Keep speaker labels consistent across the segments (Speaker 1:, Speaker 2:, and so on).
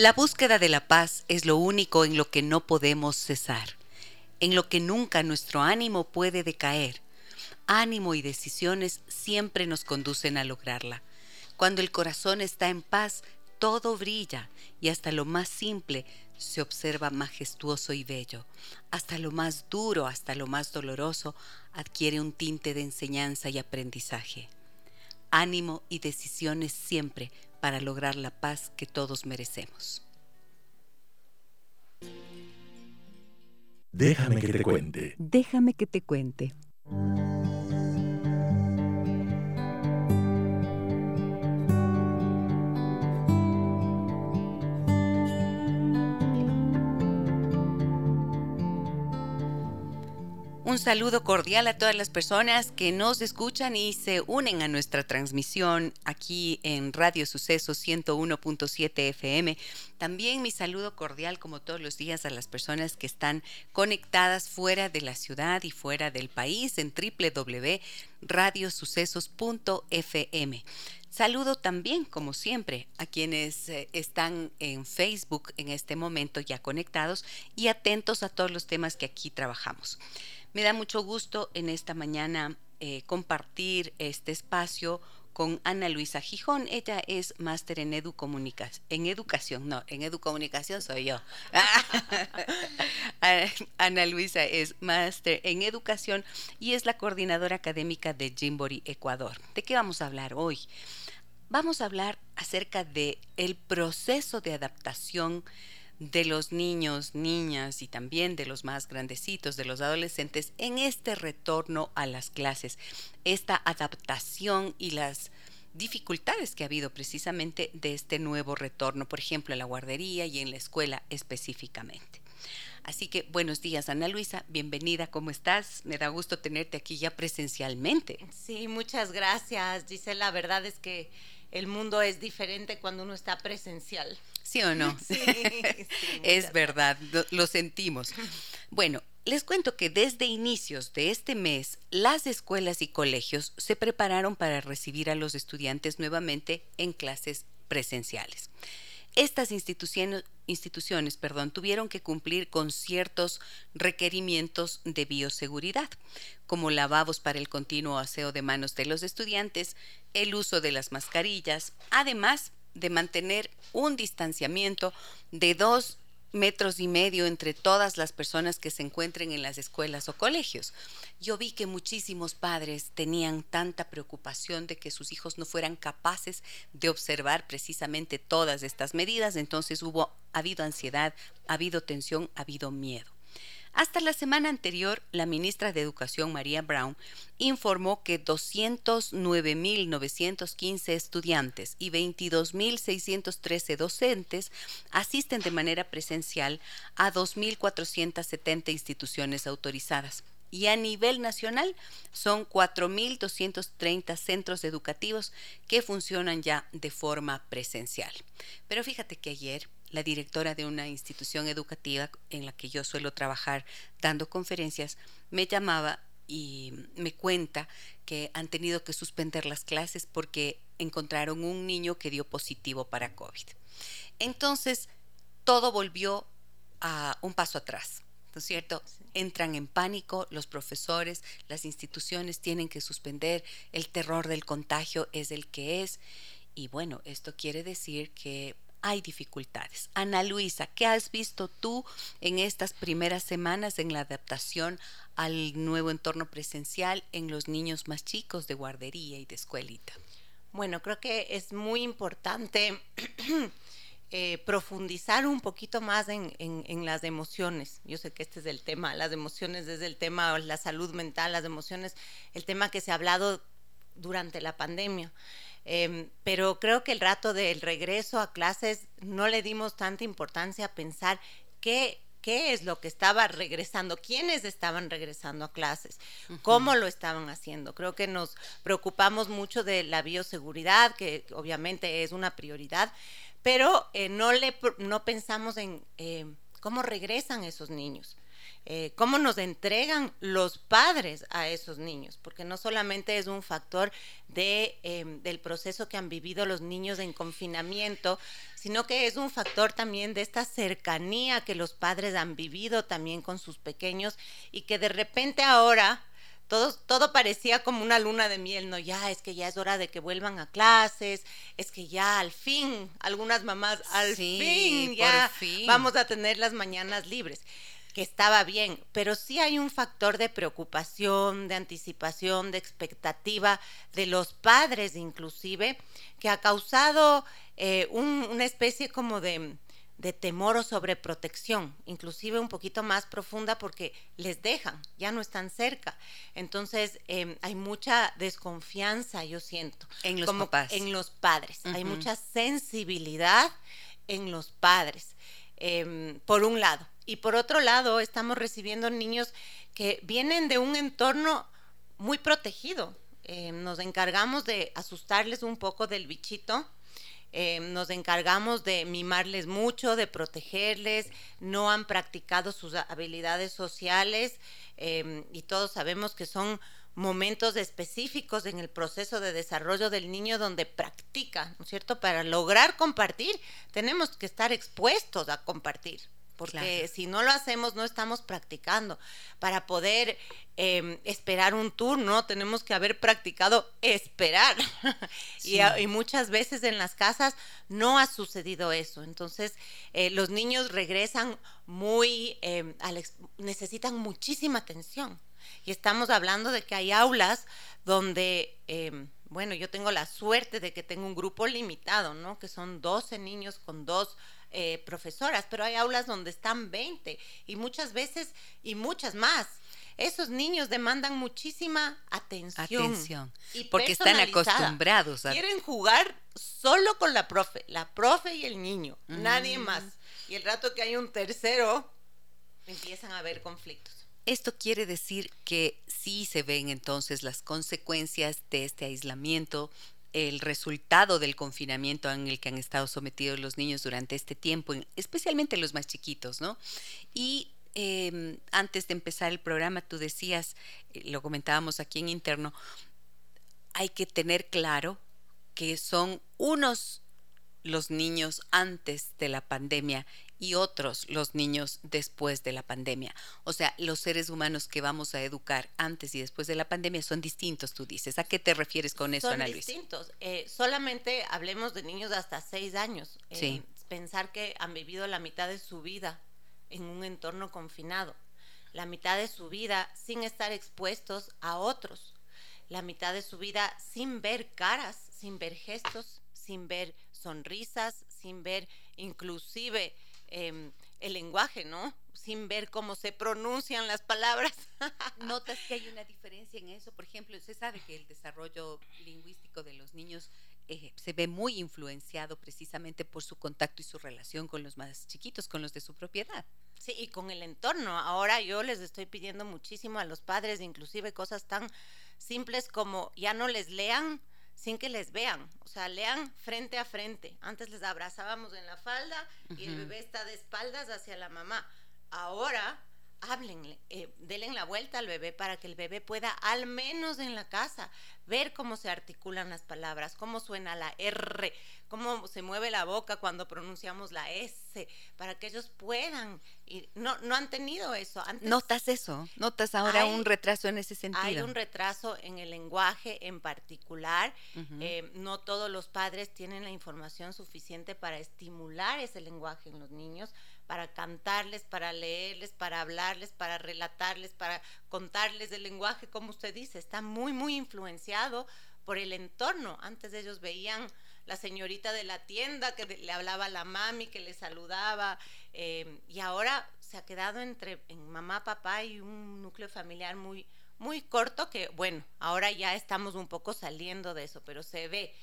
Speaker 1: La búsqueda de la paz es lo único en lo que no podemos cesar, en lo que nunca nuestro ánimo puede decaer. Ánimo y decisiones siempre nos conducen a lograrla. Cuando el corazón está en paz, todo brilla y hasta lo más simple se observa majestuoso y bello. Hasta lo más duro, hasta lo más doloroso, adquiere un tinte de enseñanza y aprendizaje. Ánimo y decisiones siempre para lograr la paz que todos merecemos.
Speaker 2: Déjame que te cuente.
Speaker 1: Déjame que te cuente. Un saludo cordial a todas las personas que nos escuchan y se unen a nuestra transmisión aquí en Radio Sucesos 101.7 FM. También mi saludo cordial, como todos los días, a las personas que están conectadas fuera de la ciudad y fuera del país en www.radiosucesos.fm. Saludo también, como siempre, a quienes eh, están en Facebook en este momento ya conectados y atentos a todos los temas que aquí trabajamos. Me da mucho gusto en esta mañana eh, compartir este espacio con Ana Luisa Gijón. Ella es máster en, educomunicación, en educación, no, en educomunicación soy yo. Ana Luisa es máster en educación y es la coordinadora académica de Jimbori Ecuador. ¿De qué vamos a hablar hoy? Vamos a hablar acerca de el proceso de adaptación de los niños, niñas y también de los más grandecitos, de los adolescentes, en este retorno a las clases, esta adaptación y las dificultades que ha habido precisamente de este nuevo retorno, por ejemplo, en la guardería y en la escuela específicamente. Así que buenos días, Ana Luisa, bienvenida, ¿cómo estás? Me da gusto tenerte aquí ya presencialmente.
Speaker 3: Sí, muchas gracias, Gisela. La verdad es que el mundo es diferente cuando uno está presencial.
Speaker 1: ¿Sí o no? Sí, es verdad, lo, sentimos. Bueno, les cuento que desde inicios de este mes, las escuelas y colegios se prepararon para recibir a los estudiantes nuevamente en clases presenciales. Estas instituciones, instituciones perdón, tuvieron que cumplir con ciertos requerimientos de bioseguridad, como lavabos para el continuo aseo de manos de los estudiantes, el uso de las mascarillas, además de mantener un distanciamiento de dos metros y medio entre todas las personas que se encuentren en las escuelas o colegios. Yo vi que muchísimos padres tenían tanta preocupación de que sus hijos no fueran capaces de observar precisamente todas estas medidas, entonces hubo ha habido ansiedad, ha habido tensión, ha habido miedo. Hasta la semana anterior, la ministra de Educación, María Brown, informó que 209.915 estudiantes y 22.613 docentes asisten de manera presencial a 2.470 instituciones autorizadas. Y a nivel nacional son 4.230 centros educativos que funcionan ya de forma presencial. Pero fíjate que ayer la directora de una institución educativa en la que yo suelo trabajar dando conferencias, me llamaba y me cuenta que han tenido que suspender las clases porque encontraron un niño que dio positivo para COVID. Entonces, todo volvió a un paso atrás. ¿no es cierto? Entran en pánico los profesores, las instituciones tienen que suspender, el terror del contagio es el que es. Y bueno, esto quiere decir que hay dificultades. Ana Luisa, ¿qué has visto tú en estas primeras semanas en la adaptación al nuevo entorno presencial en los niños más chicos de guardería y de escuelita?
Speaker 3: Bueno, creo que es muy importante eh, profundizar un poquito más en, en, las emociones. Yo sé que este es el tema, las emociones es el tema, la salud mental, las emociones, el tema que se ha hablado durante la pandemia. Em, pero creo que el rato del regreso a clases no le dimos tanta importancia a pensar qué qué es lo que estaba regresando, quiénes estaban regresando a clases, cómo lo estaban haciendo. Creo que nos preocupamos mucho de la bioseguridad, que obviamente es una prioridad, pero eh, no, le, no pensamos en eh, cómo regresan esos niños. Eh, cómo nos entregan los padres a esos niños, porque no solamente es un factor de, em, del proceso que han vivido los niños en confinamiento, sino que es un factor también de esta cercanía que los padres han vivido también con sus pequeños y que de repente ahora todo, todo, parecía como una luna de miel, ¿no? Ya es que ya es hora de que vuelvan a clases, es que ya al fin, algunas mamás, al fin, ya vamos a tener las mañanas libres que estaba bien, pero sí hay un factor de preocupación, de anticipación, de expectativa de los padres inclusive, que ha causado eh, una especie como de, temor o sobreprotección, inclusive un poquito más profunda porque les dejan, ya no están cerca. Entonces em, hay mucha desconfianza, yo siento.
Speaker 1: En los papás.
Speaker 3: En los padres. Hay mucha sensibilidad en los padres, em, por un lado. Y por otro lado, estamos recibiendo niños que vienen de un entorno muy protegido. Eh, nos encargamos de asustarles un poco del bichito. Eh, nos encargamos de mimarles mucho, de protegerles, no han practicado sus habilidades sociales eh, y todos sabemos que son momentos específicos en el proceso de desarrollo del niño donde practica, ¿no es cierto? Para lograr compartir tenemos que estar expuestos a compartir porque si no lo hacemos no estamos practicando. Para poder em, esperar un turno tenemos que haber practicado esperar. y, muchas veces en las casas no ha sucedido eso. Entonces eh, los niños regresan muy, em, necesitan muchísima atención. Y estamos hablando de que hay aulas donde... Em, bueno, yo tengo la suerte de que tengo un grupo limitado, ¿no? Que son 12 niños con dos eh, profesoras, pero hay aulas donde están 20 y muchas veces y muchas más. Esos niños demandan muchísima atención.
Speaker 1: Atención. porque están acostumbrados
Speaker 3: a... Quieren jugar solo con la profe, la profe y el niño, nadie mm. más. Y el rato que hay un tercero, empiezan a haber conflictos.
Speaker 1: Esto quiere decir que sí se ven entonces las consecuencias de este aislamiento, el resultado del confinamiento en el que han estado sometidos los niños durante este tiempo, especialmente los más chiquitos, ¿no? Y em, antes de empezar el programa, tú decías, eh, lo comentábamos aquí en interno, hay que tener claro que son unos los niños antes de la pandemia y otros los niños después de la pandemia. O sea, los seres humanos que vamos a educar antes y después de la pandemia son distintos, tú dices. ¿A qué te refieres con eso, Ana
Speaker 3: Son distintos. Eh, solamente hablemos de niños de hasta seis años. Eh, pensar que han vivido la mitad de su vida en un entorno confinado, la mitad de su vida sin estar expuestos a otros, la mitad de su vida sin ver caras, sin ver gestos, sin ver sonrisas, sin ver inclusive Em, el lenguaje, ¿no? Sin ver cómo se pronuncian las palabras.
Speaker 1: ¿Notas que hay una diferencia en eso? Por ejemplo, se sabe que el desarrollo lingüístico de los niños eh, se ve muy influenciado precisamente por su contacto y su relación con los más chiquitos, con los de su propiedad.
Speaker 3: Sí, y con el entorno. Ahora yo les estoy pidiendo muchísimo a los padres, inclusive cosas tan simples como ya no les lean sin que les vean, o sea, lean frente a frente. Antes les abrazábamos en la falda y el bebé está de espaldas hacia la mamá. Ahora háblenle, eh, denle la vuelta al bebé para que el bebé pueda, al menos en la casa, ver cómo se articulan las palabras, cómo suena la R, cómo se mueve la boca cuando pronunciamos la S, para que ellos puean. Y no, no han tenido eso.
Speaker 1: ¿Notas eso? ¿Notas ahora un retraso en ese sentido?
Speaker 3: Hay un retraso en el lenguaje en particular. Eh, no todos los padres tienen la información suficiente para estimular ese lenguaje en los niños para cantarles, para leerles, para hablarles, para relatarles, para contarles el lenguaje, como usted dice, está muy, muy influenciado por el entorno. Antes ellos veían la señorita de la tienda que le hablaba a la mami, que le saludaba, eh, y ahora se ha quedado entre en mamá, papá y un núcleo familiar muy, muy corto que, bueno, ahora ya estamos un poco saliendo de eso, pero se ve.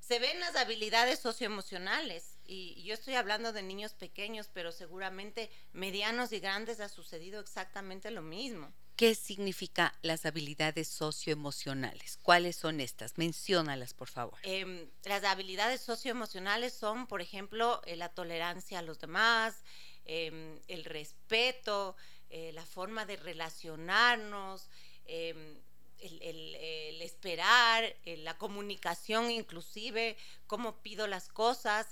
Speaker 3: Se ven las habilidades socioemocionales y yo estoy hablando de niños pequeños, pero seguramente medianos y grandes ha sucedido exactamente lo mismo.
Speaker 1: ¿Qué significa las habilidades socioemocionales? ¿Cuáles son estas? Menciónalas, por favor.
Speaker 3: Em, las habilidades socioemocionales son, por ejemplo, eh, la tolerancia a los demás, em, el respeto, eh, la forma de relacionarnos, em, el, esperar, eh, la comunicación inclusive, cómo pido las cosas.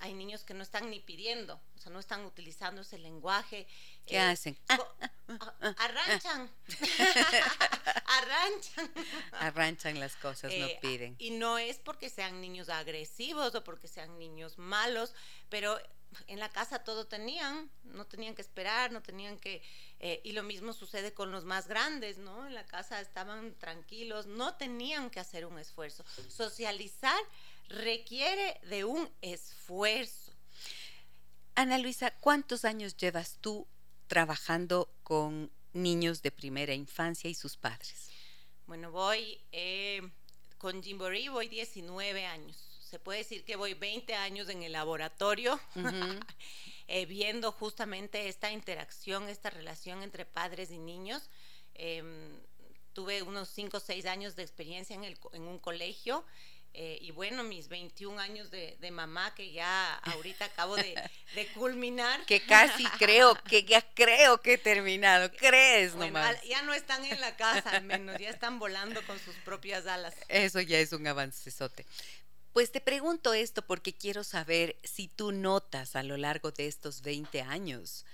Speaker 3: Hay niños que no están ni pidiendo, o sea, no están utilizando ese lenguaje.
Speaker 1: ¿Qué hacen?
Speaker 3: arranchan. arranchan.
Speaker 1: Arranchan las cosas, no
Speaker 3: eh,
Speaker 1: piden.
Speaker 3: Y no es porque sean niños agresivos o porque sean niños malos, pero en la casa todo tenían, no tenían que esperar, no tenían que... Eh, y lo mismo sucede con los más grandes, ¿no? En la casa estaban tranquilos, no tenían que hacer un esfuerzo. Socializar requiere de un esfuerzo.
Speaker 1: Ana Luisa, ¿cuántos años llevas tú trabajando con niños de primera infancia y sus padres?
Speaker 3: Bueno, voy eh, con Jimboree, voy 19 años. Se puede decir que voy 20 años en el laboratorio, eh, viendo justamente esta interacción, esta relación entre padres y niños. Em, tuve unos 5 o 6 años de experiencia en, el, en un colegio eh, y bueno, mis 21 años de, mamá que ya ahorita acabo de, culminar.
Speaker 1: Que casi creo, que ya creo que he terminado, crees nomás.
Speaker 3: Ya no están en la casa al menos, ya están volando con sus propias alas.
Speaker 1: Eso ya es un avancesote. Pues te pregunto esto porque quiero saber si tú notas a lo largo de estos 20 años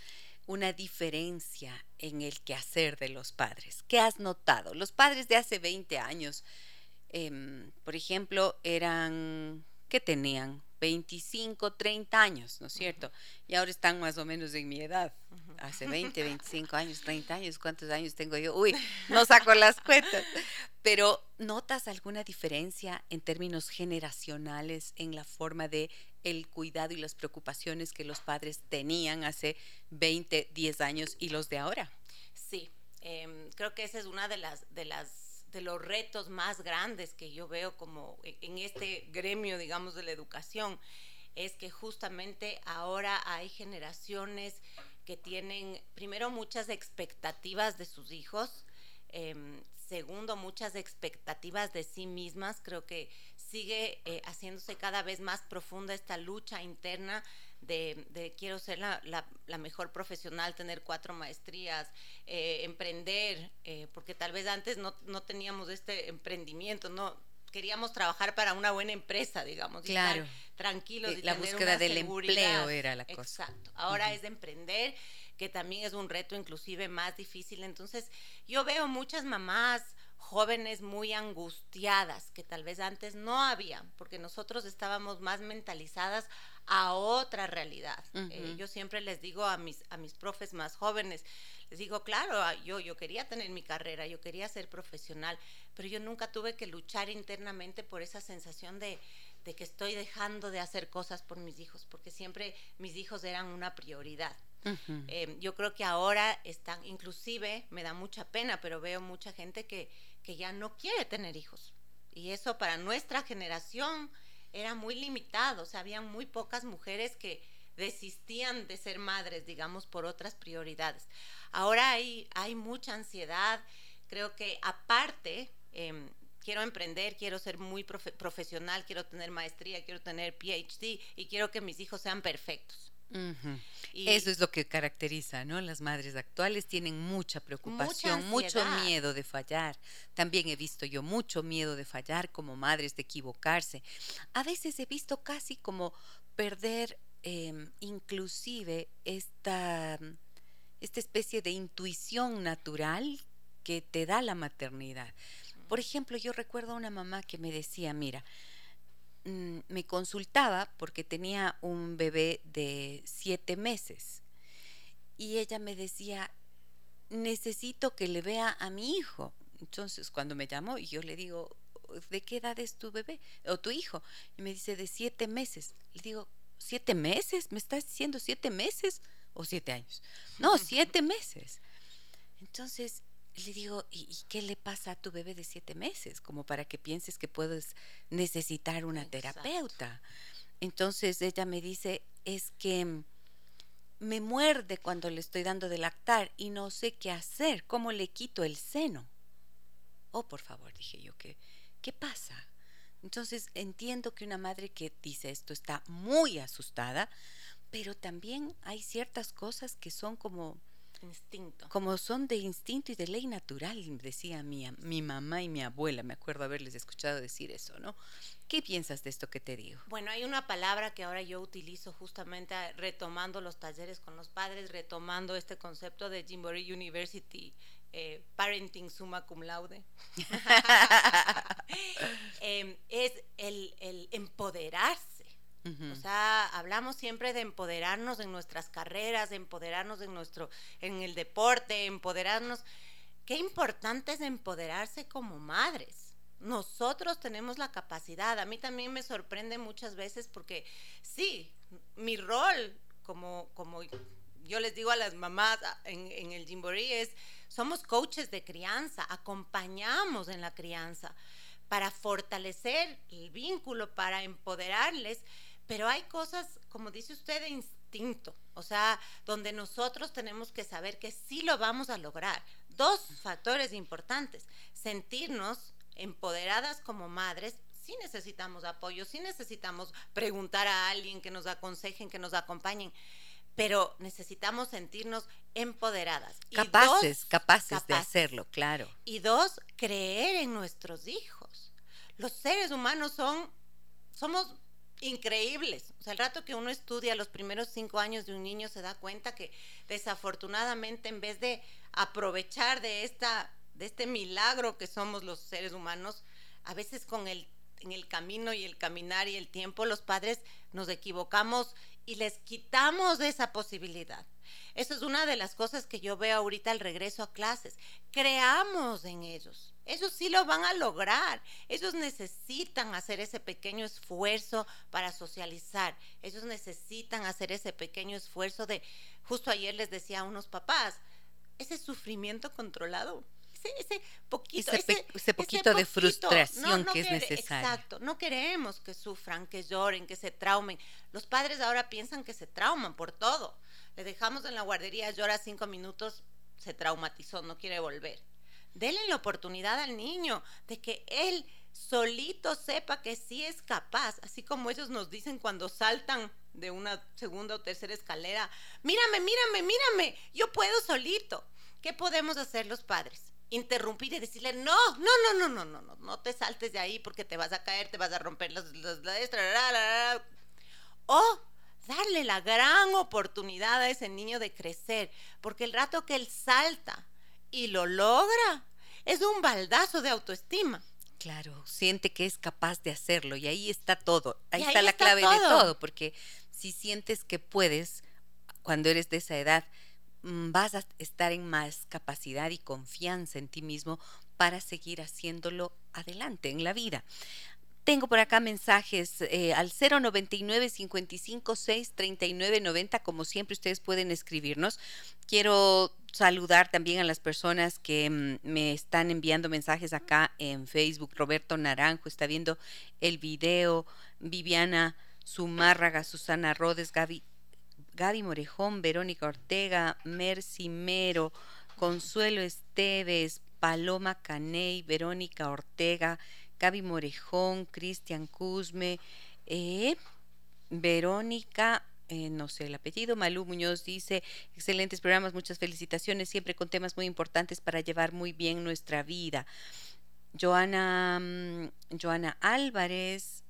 Speaker 1: una diferencia en el quehacer de los padres. ¿Qué has notado? Los padres de hace 20 años Em, por ejemplo, eran, ¿qué tenían? 25, 30 años, ¿no es cierto? Y ahora están más o menos en mi edad. Hace 20, 25 años, 30 años, ¿cuántos años tengo yo? Uy, no saco las cuentas. Pero ¿notas alguna diferencia en términos generacionales en la forma de el cuidado y las preocupaciones que los padres tenían hace 20, 10 años y los de ahora?
Speaker 3: Sí, em, creo que esa es una de las, de las de los retos más grandes que yo veo como e, en este gremio, digamos, de la educación, es que justamente ahora hay generaciones que tienen, primero, muchas expectativas de sus hijos, em, segundo, muchas expectativas de sí mismas. Creo que sigue eh, haciéndose cada vez más profunda esta lucha interna de, quiero ser la, mejor profesional, tener cuatro maestrías, eh, emprender, eh, porque tal vez antes no, teníamos este emprendimiento, no queríamos trabajar para una buena empresa, digamos,
Speaker 1: claro.
Speaker 3: y tranquilos.
Speaker 1: la búsqueda del empleo era la cosa.
Speaker 3: Exacto. Ahora es de emprender, que también es un reto inclusive más difícil. Entonces, yo veo muchas mamás jóvenes muy angustiadas, que tal vez antes no habían, porque nosotros estábamos más mentalizadas a otra realidad. Eh, yo siempre les digo a mis, a mis profes más jóvenes, les digo, claro, ah, yo, yo quería tener mi carrera, yo quería ser profesional, pero yo nunca tuve que luchar internamente por esa sensación de, de que estoy dejando de hacer cosas por mis hijos, porque siempre mis hijos eran una prioridad. Em, yo creo que ahora están, inclusive me da mucha pena, pero veo mucha gente que, que ya no quiere tener hijos. Y eso para nuestra generación era muy limitado, o sea, habían muy pocas mujeres que desistían de ser madres, digamos, por otras prioridades. Ahora hay, hay mucha ansiedad, creo que aparte, em, quiero emprender, quiero ser muy profesional, quiero tener maestría, quiero tener PhD y quiero que mis hijos sean perfectos.
Speaker 1: Eso es lo que caracteriza, ¿no? Las madres actuales tienen mucha preocupación, mucho miedo de fallar. También he visto yo mucho miedo de fallar como madres, de equivocarse. A veces he visto casi como perder em, inclusive esta, esta especie de intuición natural que te da la maternidad. Por ejemplo, yo recuerdo a una mamá que me decía, mira, Mm, me consultaba porque tenía un bebé de siete meses y ella me decía, necesito que le vea a mi hijo. Entonces, cuando me llamó, yo le digo, ¿de qué edad es tu bebé o tu hijo? Y me dice, de siete meses. Le digo, ¿siete meses? ¿Me estás diciendo siete meses o siete años? No, siete meses. Entonces le digo, ¿y, qué le pasa a tu bebé de siete meses? Como para que pienses que puedes necesitar una terapeuta. Entonces ella me dice, es que me muerde cuando le estoy dando de lactar y no sé qué hacer, cómo le quito el seno. Oh, por favor, dije yo, ¿qué, qué pasa? Entonces entiendo que una madre que dice esto está muy asustada, pero también hay ciertas cosas que son como
Speaker 3: instinto.
Speaker 1: Como son de instinto y de ley natural, decía mi, mi mamá y mi abuela, me acuerdo haberles escuchado decir eso, ¿no? ¿Qué piensas de esto que te digo?
Speaker 3: Bueno, hay una palabra que ahora yo utilizo justamente retomando los talleres con los padres, retomando este concepto de Jimbory University, eh, Parenting Summa Cum Laude. Em, es el, el empoderarse o sea, hablamos siempre de empoderarnos en nuestras carreras, de empoderarnos en nuestro, en el deporte, empoderarnos. Qué importante es empoderarse como madres. Nosotros tenemos la capacidad. A mí también me sorprende muchas veces porque sí, mi rol como, como yo les digo a las mamás en, en el Jimboree es, somos coaches de crianza, acompañamos en la crianza para fortalecer el vínculo, para empoderarles pero hay cosas, como dice usted, de instinto, o sea, donde nosotros tenemos que saber que sí lo vamos a lograr. Dos factores importantes, sentirnos empoderadas como madres, sí necesitamos apoyo, sí necesitamos preguntar a alguien que nos aconsejen, que nos acompañen, pero necesitamos sentirnos empoderadas.
Speaker 1: Capaces, capaces de hacerlo, claro.
Speaker 3: Y dos, creer en nuestros hijos. Los seres humanos son, somos increíbles. O sea, el rato que uno estudia los primeros cinco años de un niño se da cuenta que desafortunadamente en vez de aprovechar de esta de este milagro que somos los seres humanos, a veces con el en el camino y el caminar y el tiempo los padres nos equivocamos y les quitamos esa posibilidad. Eso es una de las cosas que yo veo ahorita al regreso a clases. Creamos en ellos. Ellos sí lo van a lograr. Ellos necesitan hacer ese pequeño esfuerzo para socializar. Ellos necesitan hacer ese pequeño esfuerzo de, justo ayer les decía a unos papás, ese sufrimiento controlado. Ese, poquito,
Speaker 1: ese, poquito, de frustración que es necesario.
Speaker 3: Exacto, no queremos que sufran, que lloren, que se traumen. Los padres ahora piensan que se trauman por todo. Le dejamos en la guardería, llora cinco minutos, se traumatizó, no quiere volver denle la oportunidad al niño de que él solito sepa que sí es capaz, así como ellos nos dicen cuando saltan de una segunda o tercera escalera, mírame, mírame, mírame, yo puedo solito. ¿Qué podemos hacer los padres? Interrumpir y decirle, no, no, no, no, no, no, no, no te saltes de ahí porque te vas a caer, te vas a romper las, las, o darle la gran oportunidad a ese niño de crecer, porque el rato que él salta, y lo logra. Es un baldazo de autoestima.
Speaker 1: Claro, siente que es capaz de hacerlo y ahí está todo. Ahí, está la clave de todo, porque si sientes que puedes, cuando eres de esa edad, mm, vas a estar en más capacidad y confianza en ti mismo para seguir haciéndolo adelante en la vida. Tengo por acá mensajes eh, al 099 556 3990 como siempre ustedes pueden escribirnos. Quiero saludar también a las personas que mm, me están enviando mensajes acá en Facebook. Roberto Naranjo está viendo el video. Viviana Zumárraga, Susana Rodes, Gaby, Gaby Morejón, Verónica Ortega, Mercy Mero, Consuelo Esteves, Paloma Caney, Verónica Ortega, Gaby Morejón, Cristian Cusme, eh, Verónica, eh, no sé el apellido, Malú Muñoz dice, excelentes programas, muchas felicitaciones, siempre con temas muy importantes para llevar muy bien nuestra vida. Joana, mm, Joana Álvarez,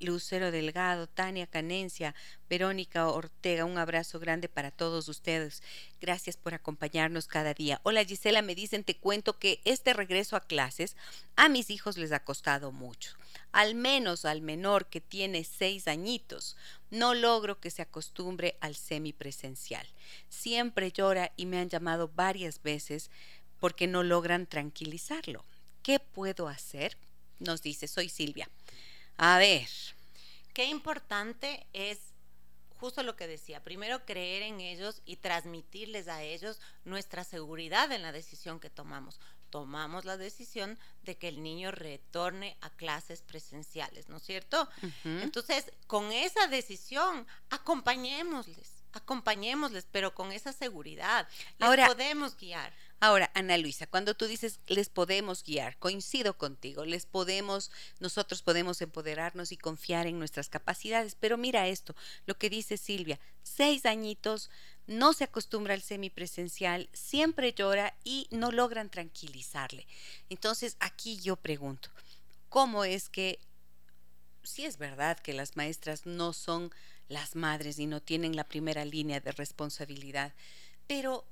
Speaker 1: Lucero Delgado, Tania Canencia, Verónica Ortega, un abrazo grande para todos ustedes. Gracias por acompañarnos cada día. Hola Gisela, me dicen, te cuento que este regreso a clases a mis hijos les ha costado mucho. Al menos al menor que tiene seis añitos, no logro que se acostumbre al semipresencial. Siempre llora y me han llamado varias veces porque no logran tranquilizarlo. ¿Qué puedo hacer? nos dice, soy Silvia. A ver.
Speaker 3: Qué importante es justo lo que decía, primero creer en ellos y transmitirles a ellos nuestra seguridad en la decisión que tomamos. Tomamos la decisión de que el niño retorne a clases presenciales, ¿no es cierto? Entonces, con esa decisión, acompañémosles, acompañémosles, pero con esa seguridad. Les podemos guiar.
Speaker 1: Ahora, Ana Luisa, cuando tú dices les podemos guiar, coincido contigo, les podemos, nosotros podemos empoderarnos y confiar en nuestras capacidades, pero mira esto, lo que dice Silvia, seis añitos, no se acostumbra al semipresencial, siempre llora y no logran tranquilizarle. Entonces, aquí yo pregunto, ¿cómo es que, si es verdad que las maestras no son las madres y no tienen la primera línea de responsabilidad, pero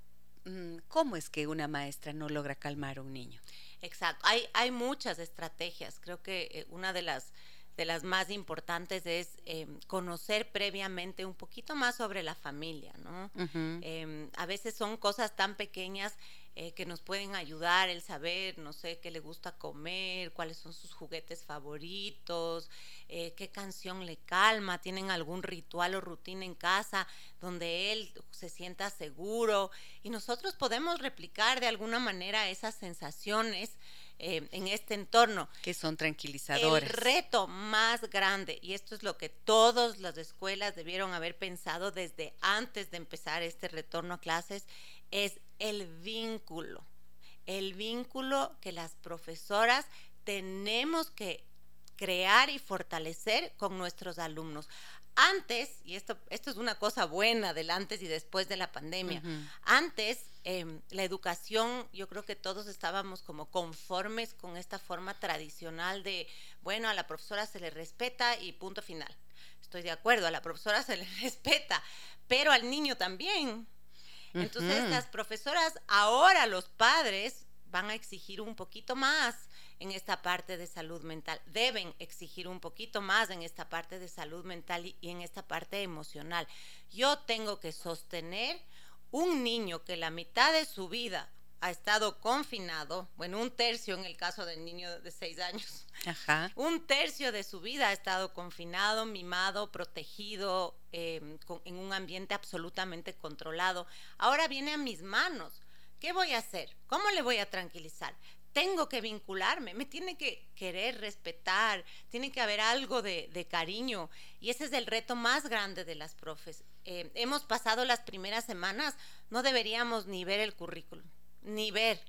Speaker 1: ¿cómo es que una maestra no logra calmar a un niño?
Speaker 3: Exacto, hay, hay muchas estrategias. Creo que eh, una de las, de las más importantes es em, conocer previamente un poquito más sobre la familia, ¿no? Em, a veces son cosas tan pequeñas eh, que nos pueden ayudar el saber, no sé, qué le gusta comer, cuáles son sus juguetes favoritos, eh, qué canción le calma, tienen algún ritual o rutina en casa donde él se sienta seguro y nosotros podemos replicar de alguna manera esas sensaciones. Eh, en este entorno.
Speaker 1: Que son tranquilizadores.
Speaker 3: El reto más grande, y esto es lo que todas las escuelas debieron haber pensado desde antes de empezar este retorno a clases, es el vínculo. El vínculo que las profesoras tenemos que crear y fortalecer con nuestros alumnos. Antes, y esto, esto es una cosa buena del antes y después de la pandemia, antes em, la educación, yo creo que todos estábamos como conformes con esta forma tradicional de, bueno, a la profesora se le respeta y punto final. Estoy de acuerdo, a la profesora se le respeta, pero al niño también. Entonces las profesoras, ahora los padres van a exigir un poquito más en esta parte de salud mental, deben exigir un poquito más en esta parte de salud mental y, en esta parte emocional. Yo tengo que sostener un niño que la mitad de su vida ha estado confinado, bueno, un tercio en el caso del niño de seis años, un tercio de su vida ha estado confinado, mimado, protegido, em, en un ambiente absolutamente controlado. Ahora viene a mis manos. ¿Qué voy a hacer? ¿Cómo le voy a tranquilizar? Tengo que vincularme, me tiene que querer respetar, tiene que haber algo de, cariño. Y ese es el reto más grande de las profes. Eh, hemos pasado las primeras semanas, no deberíamos ni ver el currículum ni ver.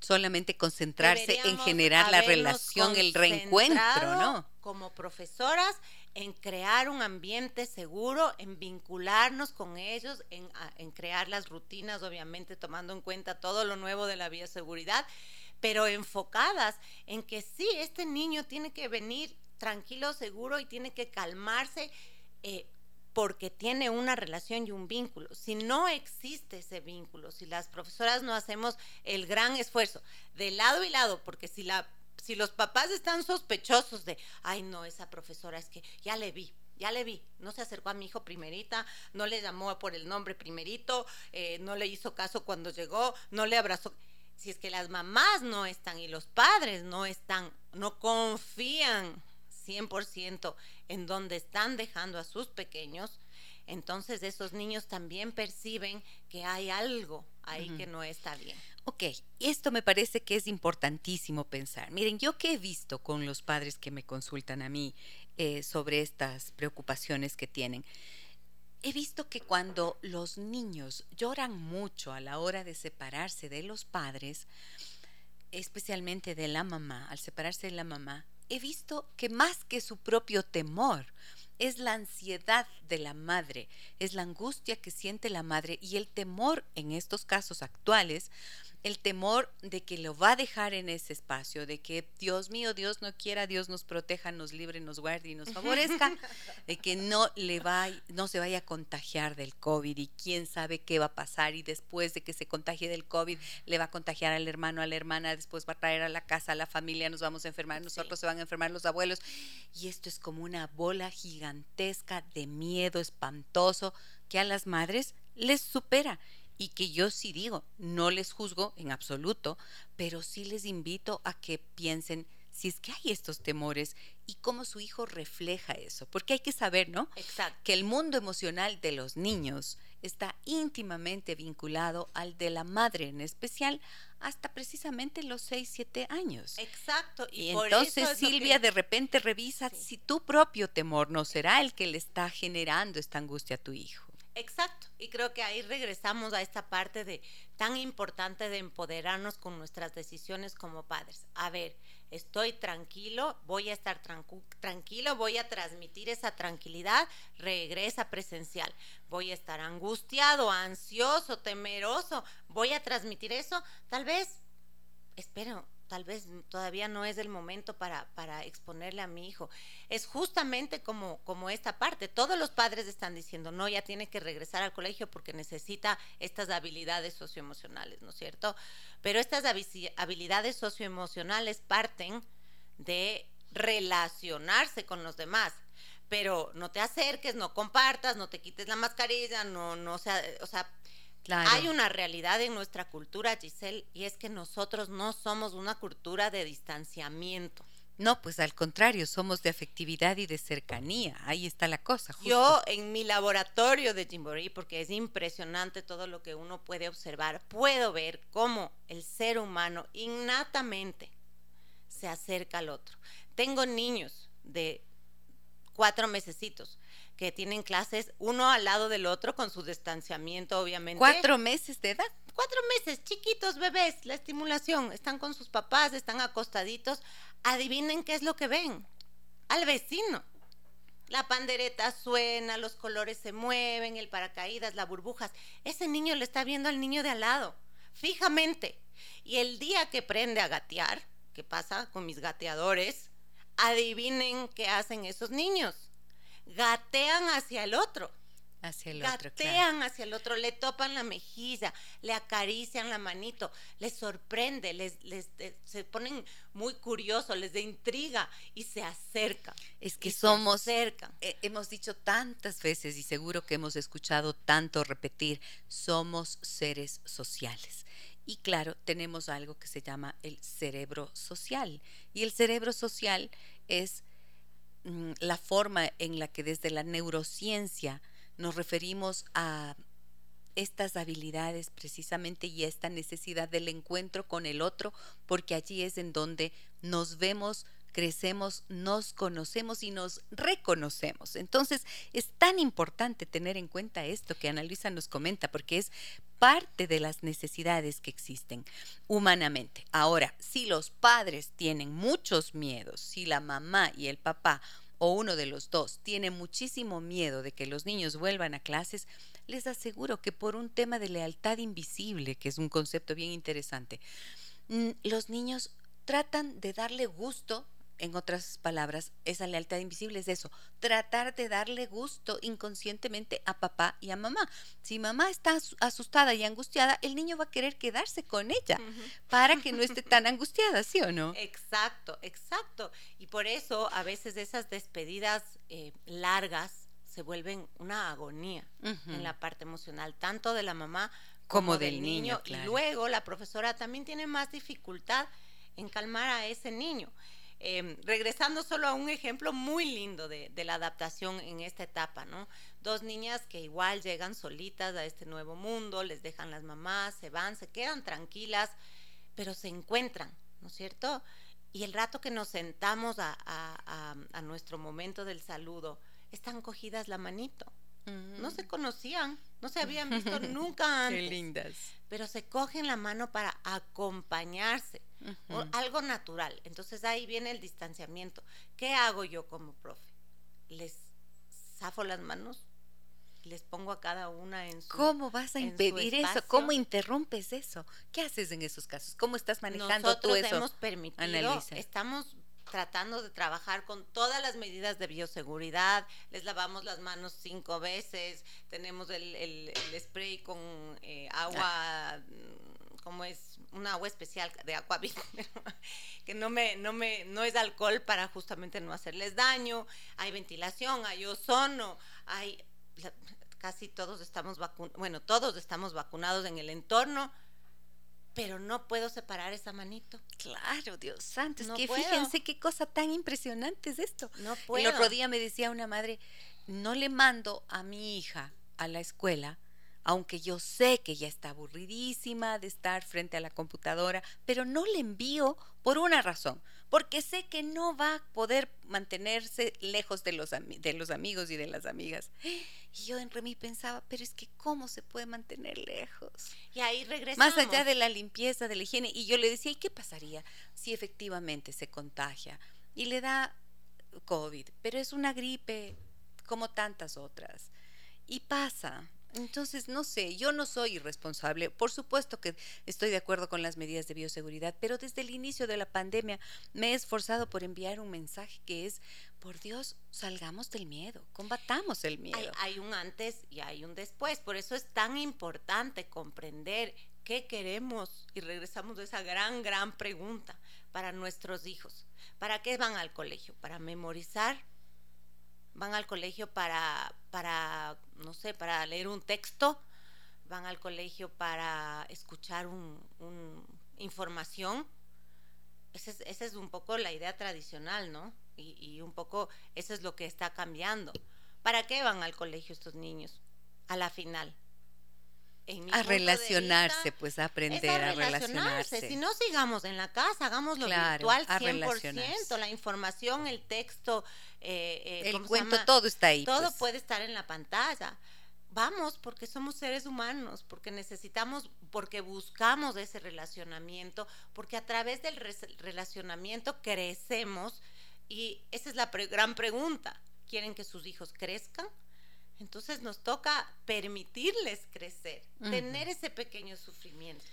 Speaker 1: Solamente concentrarse en generar la relación, el reencuentro, ¿no?
Speaker 3: Como profesoras, en crear un ambiente seguro, en vincularnos con ellos, en, en crear las rutinas, obviamente tomando en cuenta todo lo nuevo de la bioseguridad, pero enfocadas en que sí, este niño tiene que venir tranquilo, seguro y tiene que calmarse. Eh, porque tiene una relación y un vínculo. Si no existe ese vínculo, si las profesoras no hacemos el gran esfuerzo de lado y lado, porque si la si los papás están sospechosos de, ay no, esa profesora es que ya le vi, ya le vi, no se acercó a mi hijo primerita, no le llamó por el nombre primerito, eh, no le hizo caso cuando llegó, no le abrazó. Si es que las mamás no están y los padres no están, no confían 100% en donde están dejando a sus pequeños, entonces esos niños también perciben que hay algo ahí que no está bien.
Speaker 1: Ok, esto me parece que es importantísimo pensar. Miren, yo que he visto con los padres que me consultan a mí eh, sobre estas preocupaciones que tienen, he visto que cuando los niños lloran mucho a la hora de separarse de los padres, especialmente de la mamá, al separarse de la mamá, he visto que más que su propio temor, es la ansiedad de la madre, es la angustia que siente la madre y el temor en estos casos actuales el temor de que lo va a dejar en ese espacio, de que Dios mío, Dios no quiera, Dios nos proteja, nos libre, nos guarde y nos favorezca, de que no le va, no se vaya a contagiar del COVID y quién sabe qué va a pasar y después de que se contagie del COVID le va a contagiar al hermano, a la hermana, después va a traer a la casa, a la familia, nos vamos a enfermar, nosotros se van a enfermar los abuelos. Y esto es como una bola gigantesca de miedo espantoso que a las madres les supera y que yo sí digo, no les juzgo en absoluto, pero sí les invito a que piensen si es que hay estos temores y cómo su hijo refleja eso. Porque hay que saber, ¿no?
Speaker 3: Exacto.
Speaker 1: Que el mundo emocional de los niños está íntimamente vinculado al de la madre, en especial hasta precisamente los 6, 7 años.
Speaker 3: Exacto.
Speaker 1: Y, entonces Silvia de repente revisa si tu propio temor no será el que le está generando esta angustia a tu hijo.
Speaker 3: Exacto, y creo que ahí regresamos a esta parte de tan importante de empoderarnos con nuestras decisiones como padres. A ver, estoy tranquilo, voy a estar tranquilo, voy a transmitir esa tranquilidad, regresa presencial. Voy a estar angustiado, ansioso, temeroso, voy a transmitir eso. Tal vez, espero, tal vez todavía no es el momento para, para exponerle a mi hijo. Es justamente como, como esta parte. Todos los padres están diciendo, no, ya tiene que regresar al colegio porque necesita estas habilidades socioemocionales, ¿no es cierto? Pero estas habilidades socioemocionales parten de relacionarse con los demás. Pero no te acerques, no compartas, no te quites la mascarilla, no, no sea, o sea, hay una realidad en nuestra cultura, Giselle, y es que nosotros no somos una cultura de distanciamiento.
Speaker 1: No, pues al contrario, somos de afectividad y de cercanía. Ahí está la cosa.
Speaker 3: Yo en mi laboratorio de Jimboree, porque es impresionante todo lo que uno puede observar, puedo ver cómo el ser humano innatamente se acerca al otro. Tengo niños de cuatro mesecitos que tienen clases uno al lado del otro con su distanciamiento, obviamente.
Speaker 1: ¿Cuatro meses de edad?
Speaker 3: Cuatro meses, chiquitos bebés, la estimulación, están con sus papás, están acostaditos. Adivinen qué es lo que ven. Al vecino. La pandereta suena, los colores se mueven, el paracaídas, las burbujas. Ese niño le está viendo al niño de al lado, fijamente. Y el día que prende a gatear, ¿qué pasa con mis gateadores? Adivinen qué hacen esos niños gatean hacia el otro.
Speaker 1: Hacia el
Speaker 3: otro. Gatean hacia el otro, le topan la mejilla, le acarician la manito, les sorprende, les, les eh, se ponen muy curiosos, les da intriga y se acercan.
Speaker 1: Es que somos, cerca. Eh, hemos dicho tantas veces y seguro que hemos escuchado tanto repetir, somos seres sociales. Y claro, tenemos algo que se llama el cerebro social. Y el cerebro social es la forma en la que desde la neurociencia nos referimos a estas habilidades precisamente y esta necesidad del encuentro con el otro, porque allí es en donde nos vemos crecemos, nos conocemos y nos reconocemos. Entonces, es tan importante tener en cuenta esto que Ana Luisa nos comenta, porque es parte de las necesidades que existen humanamente. Ahora, si los padres tienen muchos miedos, si la mamá y el papá o uno de los dos tiene muchísimo miedo de que los niños vuelvan a clases, les aseguro que por un tema de lealtad invisible, que es un concepto bien interesante, mm, los niños tratan de darle gusto en otras palabras, esa lealtad invisible es eso, tratar de darle gusto inconscientemente a papá y a mamá. Si mamá está asustada y angustiada, el niño va a querer quedarse con ella para que no esté tan angustiada, ¿sí o no?
Speaker 3: Exacto, exacto. Y por eso a veces esas despedidas eh, largas se vuelven una agonía en la parte emocional, tanto de la mamá como, del, niño. Y luego la profesora también tiene más dificultad en calmar a ese niño. Em, regresando solo a un ejemplo muy lindo de, la adaptación en esta etapa, ¿no? Dos niñas que igual llegan solitas a este nuevo mundo, les dejan las mamás, se van, se quedan tranquilas, pero se encuentran, ¿no es cierto? Y el rato que nos sentamos a, a nuestro momento del saludo, están cogidas la manito. No se conocían, no se habían visto nunca antes.
Speaker 1: Qué lindas.
Speaker 3: Pero se cogen la mano para acompañarse algo natural. Entonces ahí viene el distanciamiento. ¿Qué hago yo como profe? Les zafo las manos, les pongo a cada una en su
Speaker 1: ¿Cómo vas a impedir eso? ¿Cómo interrumpes eso? ¿Qué haces en esos casos? ¿Cómo estás manejando
Speaker 3: Nosotros
Speaker 1: tú eso?
Speaker 3: hemos permitido, estamos tratando de trabajar con todas las medidas de bioseguridad, les lavamos las manos cinco veces, tenemos el, spray con eh, agua, mm, como es un agua especial de agua que no me, no me, no es alcohol para justamente no hacerles daño, hay ventilación, hay ozono, hay casi todos estamos vacunados, bueno, todos estamos vacunados en el entorno, pero no puedo separar esa manito.
Speaker 1: Claro, Dios santo, es que fíjense qué cosa tan impresionante es esto.
Speaker 3: No puedo.
Speaker 1: El otro día me decía una madre, no le mando a mi hija a la escuela aunque yo sé que ya está aburridísima de estar frente a la computadora, pero no le envío por una razón, porque sé que no va a poder mantenerse lejos de los, de los amigos y de las amigas. Y yo en mí pensaba, pero es que ¿cómo se puede mantener lejos?
Speaker 3: Y ahí regresamos.
Speaker 1: Más allá de la limpieza, de la higiene. Y yo le decía, ¿y qué pasaría si efectivamente se contagia y le da COVID? Pero es una gripe como tantas otras. Y pasa, entonces, no sé, yo no soy irresponsable. Por supuesto que estoy de acuerdo con las medidas de bioseguridad, pero desde el inicio de la pandemia me he esforzado por enviar un mensaje que es, por Dios, salgamos del miedo, combatamos el miedo.
Speaker 3: Hay, hay un antes y hay un después. Por eso es tan importante comprender qué queremos y regresamos a esa gran, gran pregunta para nuestros hijos. ¿Para qué van al colegio? ¿Para memorizar? Van al colegio para, para, no sé, para leer un texto, van al colegio para escuchar un, información. Esa es, es, un poco la idea tradicional, ¿no? Y, y un poco eso es lo que está cambiando. ¿Para qué van al colegio estos niños? A la final,
Speaker 1: a relacionarse, pues a aprender a, relacionarse.
Speaker 3: Si no sigamos en la casa, hagamos lo virtual 100%, la información, el texto,
Speaker 1: eh, eh, el cuento, todo está ahí.
Speaker 3: Todo pues. puede estar en la pantalla. Vamos, porque somos seres humanos, porque necesitamos, porque buscamos ese relacionamiento, porque a través del relacionamiento crecemos y esa es la gran pregunta. ¿Quieren que sus hijos crezcan? Entonces nos toca permitirles crecer, tener ese pequeño sufrimiento.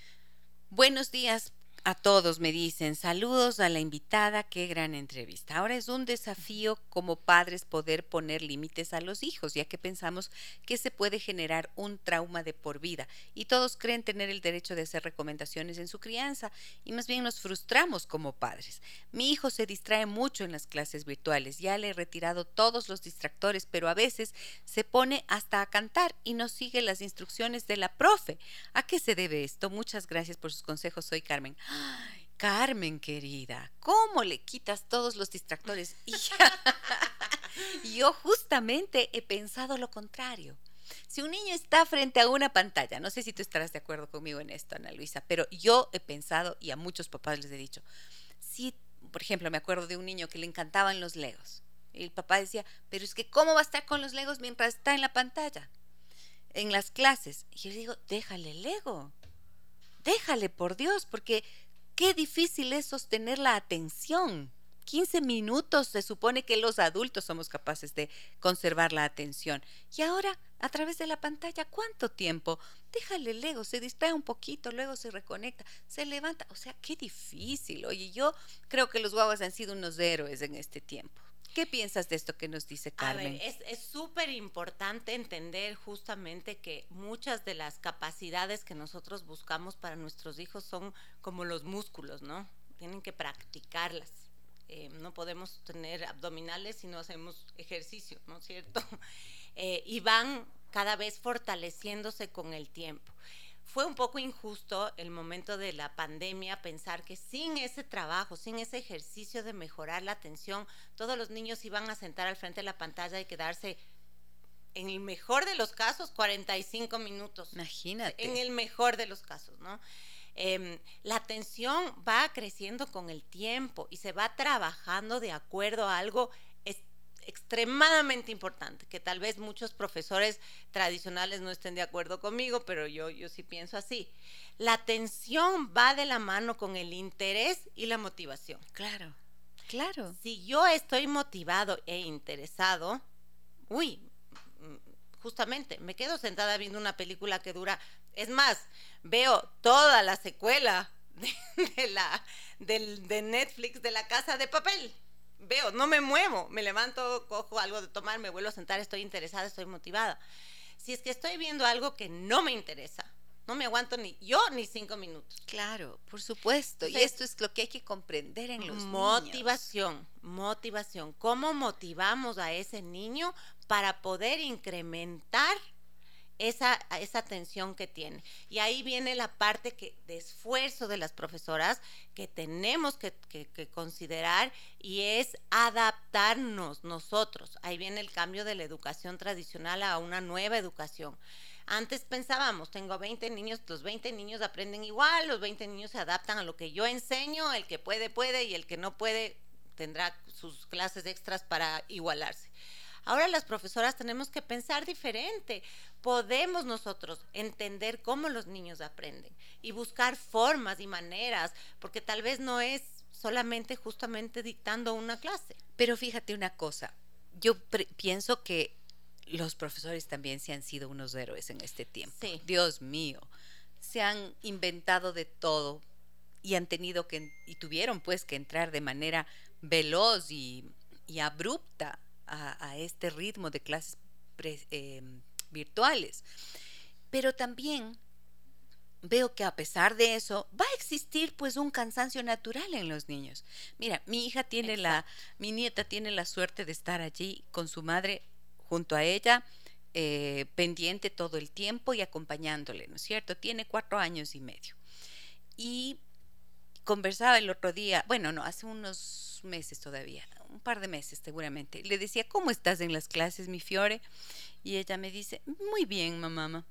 Speaker 1: Buenos días, a todos me dicen saludos a la invitada, qué gran entrevista. Ahora es un desafío como padres poder poner límites a los hijos, ya que pensamos que se puede generar un trauma de por vida y todos creen tener el derecho de hacer recomendaciones en su crianza y más bien nos frustramos como padres. Mi hijo se distrae mucho en las clases virtuales, ya le he retirado todos los distractores, pero a veces se pone hasta a cantar y no sigue las instrucciones de la profe. ¿A qué se debe esto? Muchas gracias por sus consejos. Soy Carmen. Carmen, querida, ¿cómo le quitas todos los distractores? Y yo justamente he pensado lo contrario. Si un niño está frente a una pantalla, no sé si tú estarás de acuerdo conmigo en esto, Ana Luisa, pero yo he pensado y a muchos papás les he dicho, si, por ejemplo, me acuerdo de un niño que le encantaban los legos. Y el papá decía, pero es que ¿cómo va a estar con los legos mientras está en la pantalla? En las clases. Y yo le digo, déjale el lego déjale por Dios, porque qué difícil es sostener la atención. 15 minutos se supone que los adultos somos capaces de conservar la atención. Y ahora, a través de la pantalla, ¿cuánto tiempo? Déjale el ego, se distrae un poquito, luego se reconecta, se levanta. O sea, qué difícil. Oye, yo creo que los guaguas han sido unos héroes en este tiempo. ¿Qué piensas de esto que nos dice Carmen?
Speaker 3: es súper importante entender justamente que muchas de las capacidades que nosotros buscamos para nuestros hijos son como los músculos, ¿no? Tienen que practicarlas. Eh, no podemos tener abdominales si no hacemos ejercicio, ¿no es cierto? Eh, y van cada vez fortaleciéndose con el tiempo fue un poco injusto el momento de la pandemia pensar que sin ese trabajo, sin ese ejercicio de mejorar la atención, todos los niños iban a sentar al frente de la pantalla y quedarse, en el mejor de los casos, 45 minutos.
Speaker 1: Imagínate.
Speaker 3: En el mejor de los casos, ¿no? Em, la atención va creciendo con el tiempo y se va trabajando de acuerdo a algo extremadamente importante, que tal vez muchos profesores tradicionales no estén de acuerdo conmigo, pero yo, yo sí pienso así. La atención va de la mano con el interés y la motivación.
Speaker 1: Claro, claro.
Speaker 3: Si yo estoy motivado e interesado, uy, justamente, me quedo sentada viendo una película que dura, es más, veo toda la secuela de, la, de Netflix de la casa de papel veo, no me muevo, me levanto, cojo algo de tomar, me vuelvo a sentar, estoy interesada, estoy motivada. Si es que estoy viendo algo que no me interesa, no me aguanto ni yo ni cinco minutos.
Speaker 1: Claro, por supuesto. y esto es lo que hay que comprender en los
Speaker 3: motivación, niños. Motivación, ¿Cómo motivamos a ese niño para poder incrementar esa, esa atención que tiene. Y ahí viene la parte que, de esfuerzo de las profesoras que tenemos que, que, considerar y es adaptarnos nosotros. Ahí viene el cambio de la educación tradicional a una nueva educación. Antes pensábamos, tengo 20 niños, los 20 niños aprenden igual, los 20 niños se adaptan a lo que yo enseño, el que puede, puede y el que no puede tendrá sus clases extras para igualarse. Ahora las profesoras tenemos que pensar diferente. Podemos nosotros entender cómo los niños aprenden y buscar formas y maneras, porque tal vez no es solamente justamente dictando una clase.
Speaker 1: Pero fíjate una cosa, yo pienso que los profesores también se han sido unos héroes en este tiempo. Dios mío, se han inventado de todo y han tenido que y tuvieron pues que entrar de manera veloz y, y abrupta a, este ritmo de clases em, virtuales. Pero también veo que a pesar de eso va a existir pues un cansancio natural en los niños. Mira, mi hija tiene la, mi nieta tiene la suerte de estar allí con su madre junto a ella, eh, pendiente todo el tiempo y acompañándole, ¿no es cierto? Tiene cuatro años y medio. Y conversaba el otro día, bueno, no, hace unos meses todavía, un par de meses seguramente. Le decía, ¿cómo estás en las clases, mi Fiore? Y ella me dice, muy bien, mamá.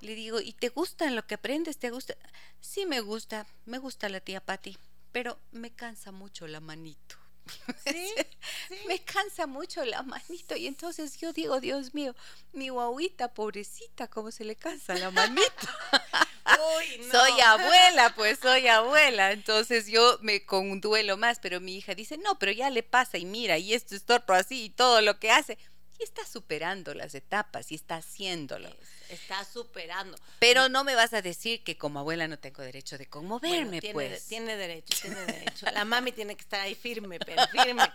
Speaker 1: Le digo, ¿y te gusta lo que aprendes? ¿Te gusta? Sí, me gusta, me gusta la tía Patti, pero me cansa mucho la manito. ¿Sí? me cansa mucho la manito y entonces yo digo, Dios mío, mi guauita pobrecita, ¿cómo se le cansa la manito? Soy abuela, pues soy abuela. Entonces yo me con un duelo más, pero mi hija dice, no, pero ya le pasa y mira, y esto es torto así y todo lo que hace. Y está superando las etapas y está haciéndolo.
Speaker 3: está superando.
Speaker 1: Pero no me vas a decir que como abuela no tengo derecho de conmoverme,
Speaker 3: tiene,
Speaker 1: pues.
Speaker 3: Tiene derecho, tiene derecho. La mami tiene que estar ahí firme, pero firme.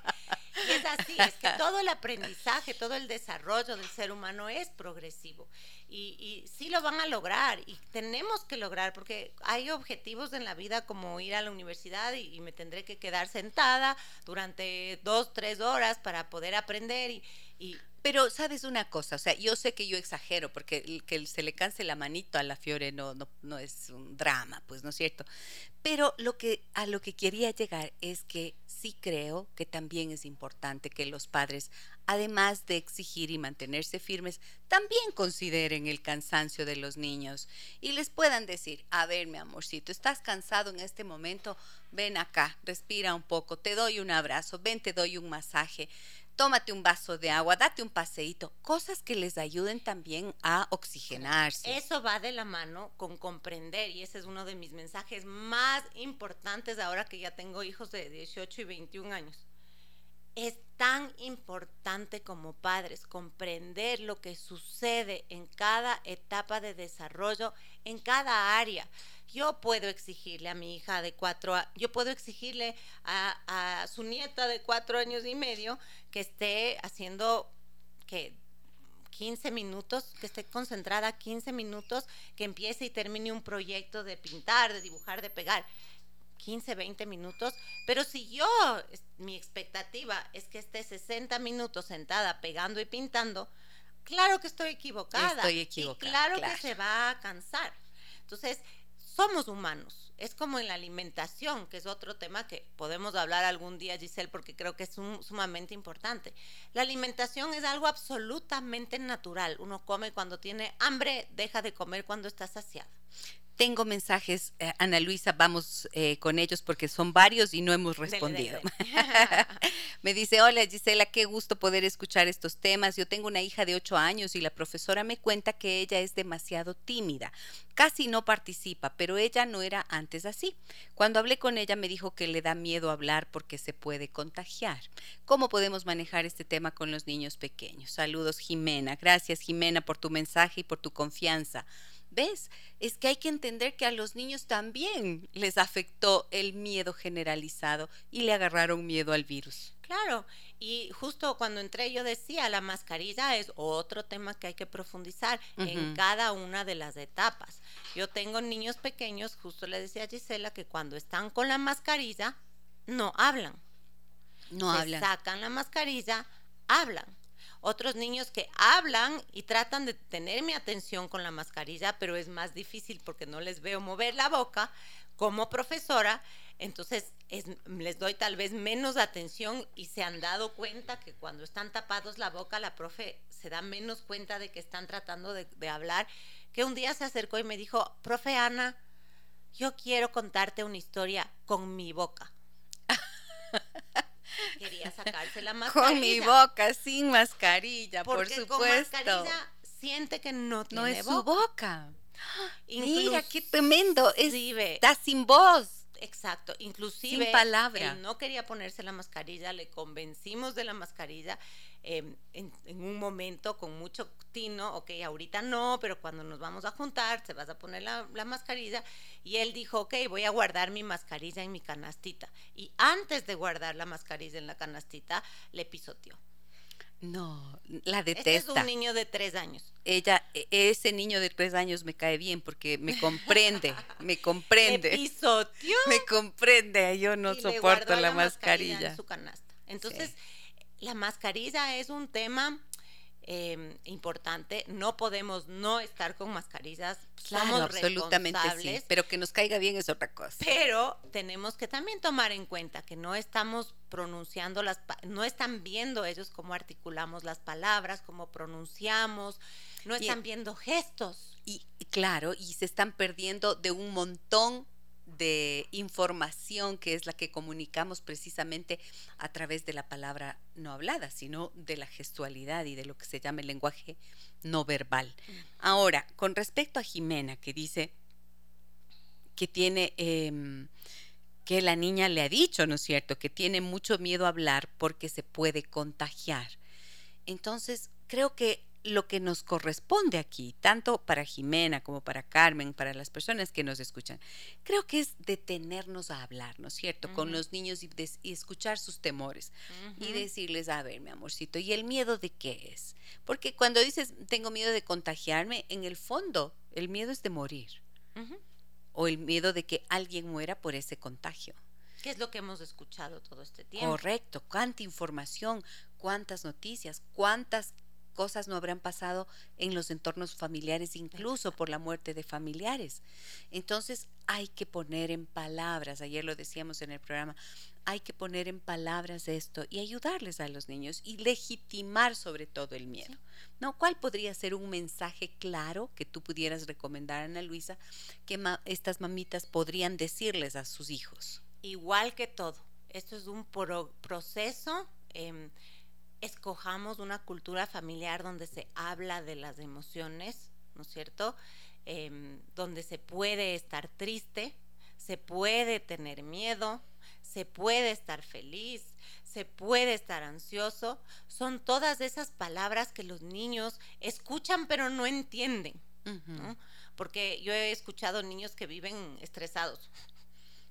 Speaker 3: Y es así, es que todo el aprendizaje, todo el desarrollo del ser humano es progresivo. Y, y sí lo van a lograr y tenemos que lograr porque hay objetivos en la vida como ir a la universidad y, me tendré que quedar sentada durante dos, tres horas para poder aprender y, y
Speaker 1: pero sabes una cosa, o sea, yo sé que yo exagero porque que se le canse la manito a la Fiore no, no, no es un drama, pues, ¿no es cierto? Pero lo que, a lo que quería llegar es que sí creo que también es importante que los padres, además de exigir y mantenerse firmes, también consideren el cansancio de los niños y les puedan decir, a ver, mi amorcito, estás cansado en este momento, ven acá, respira un poco, te doy un abrazo, ven, te doy un masaje tómate un vaso de agua, date un paseíto, cosas que les ayuden también a oxigenarse.
Speaker 3: Eso va de la mano con comprender y ese es uno de mis mensajes más importantes ahora que ya tengo hijos de 18 y 21 años. Es tan importante como padres comprender lo que sucede en cada etapa de desarrollo, en cada área yo puedo exigirle a mi hija de cuatro, yo puedo exigirle a, su nieta de cuatro años y medio que esté haciendo que 15 minutos, que esté concentrada 15 minutos, que empiece y termine un proyecto de pintar, de dibujar, de pegar. 15, 20 minutos, pero si yo, mi expectativa es que esté 60 minutos sentada pegando y pintando, claro que estoy equivocada.
Speaker 1: Estoy equivocada.
Speaker 3: claro, que se va a cansar. Entonces, somos humanos. Es como en la alimentación, que es otro tema que podemos hablar algún día, Giselle, porque creo que es sumamente importante. La alimentación es algo absolutamente natural. Uno come cuando tiene hambre, deja de comer cuando está saciado.
Speaker 1: Tengo mensajes, eh, Ana Luisa, vamos eh, con ellos porque son varios y no hemos respondido. me dice, hola Gisela, qué gusto poder escuchar estos temas. Yo tengo una hija de ocho años y la profesora me cuenta que ella es demasiado tímida, casi no participa, pero ella no era antes así. Cuando hablé con ella me dijo que le da miedo hablar porque se puede contagiar. ¿Cómo podemos manejar este tema con los niños pequeños? Saludos, Jimena. Gracias, Jimena, por tu mensaje y por tu confianza. ¿Ves? Es que hay que entender que a los niños también les afectó el miedo generalizado y le agarraron miedo al virus.
Speaker 3: Claro, y justo cuando entré yo decía, la mascarilla es otro tema que hay que profundizar en cada una de las etapas. Yo tengo niños pequeños, justo le decía a Gisela que cuando están con la mascarilla no hablan.
Speaker 1: No
Speaker 3: Se
Speaker 1: hablan.
Speaker 3: Sacan la mascarilla, hablan otros niños que hablan y tratan de tener mi atención con la mascarilla, pero es más difícil porque no les veo mover la boca como profesora, entonces les doy tal vez menos atención y se han dado cuenta que cuando están tapados la boca, la profe se da menos cuenta de que están tratando de, de hablar, que un día se acercó y me dijo, profe Ana, yo quiero contarte una historia con mi boca. Quería sacarse la mascarilla.
Speaker 1: Con mi boca, sin mascarilla, por
Speaker 3: Porque
Speaker 1: supuesto.
Speaker 3: con mascarilla siente que no tiene
Speaker 1: no es
Speaker 3: boca.
Speaker 1: su boca. Mira, qué tremendo. Es, está sin voz.
Speaker 3: Exacto, inclusive
Speaker 1: Sin palabra.
Speaker 3: él no quería ponerse la mascarilla, le convencimos de la mascarilla eh, en, en un momento con mucho tino, ok, ahorita no, pero cuando nos vamos a juntar, se vas a poner la, la mascarilla, y él dijo, ok, voy a guardar mi mascarilla en mi canastita, y antes de guardar la mascarilla en la canastita, le pisoteó.
Speaker 1: No, la
Speaker 3: Este es
Speaker 1: detesta.
Speaker 3: un niño de tres años.
Speaker 1: Ella, e- ese niño de tres años me cae bien porque me comprende, me comprende,
Speaker 3: pisoteó
Speaker 1: me comprende. Yo no
Speaker 3: y
Speaker 1: soporto la,
Speaker 3: mascarilla
Speaker 1: mascarilla.
Speaker 3: en su canasta. Entonces, la mascarilla es un tema eh, importante. No podemos no estar con mascarillas.
Speaker 1: Claro,
Speaker 3: Somos
Speaker 1: absolutamente sí. Pero que nos caiga bien es otra cosa.
Speaker 3: Pero tenemos que también tomar en cuenta que no estamos pronunciando las, no están viendo ellos cómo articulamos las palabras, cómo pronunciamos, no
Speaker 1: Y-
Speaker 3: están viendo gestos.
Speaker 1: Y y claro, y se están perdiendo de un montón de información que es la que comunicamos precisamente a través de la palabra no hablada, sino de la gestualidad y de lo que se llama el lenguaje no verbal. Ahora, con respecto a Jimena, que dice que tiene, em, que la niña le ha dicho, ¿no es cierto?, que tiene mucho miedo a hablar porque se puede contagiar. Entonces, creo que lo que nos corresponde aquí, tanto para Jimena como para Carmen, para las personas que nos escuchan, creo que es detenernos a hablar, ¿no es cierto?, con los niños y, des- y escuchar sus temores y decirles, a ver, mi amorcito, ¿y el miedo de qué es? Porque cuando dices, tengo miedo de contagiarme, en el fondo, el miedo es de morir o el miedo de que alguien muera por ese contagio.
Speaker 3: ¿Qué es lo que hemos escuchado todo este tiempo?
Speaker 1: Correcto, cuánta información, cuántas noticias, cuántas cosas no habrán pasado en los entornos familiares, incluso por la muerte de familiares. Entonces hay que poner en palabras, ayer lo decíamos en el programa, hay que poner en palabras esto y ayudarles a los niños y legitimar sobre todo el miedo. ¿No? ¿Cuál podría ser un mensaje claro que tú pudieras recomendar, Ana Luisa, que ma- estas mamitas podrían decirles a sus hijos?
Speaker 3: Igual que todo, esto es un pro- proceso. em, escojamos una cultura familiar donde se habla de las emociones, ¿no es cierto? Em, donde se puede estar triste, se puede tener miedo, se puede estar feliz, se puede estar ansioso. Son todas esas palabras que los niños escuchan pero no entienden. ¿no? Porque yo he escuchado niños que viven estresados.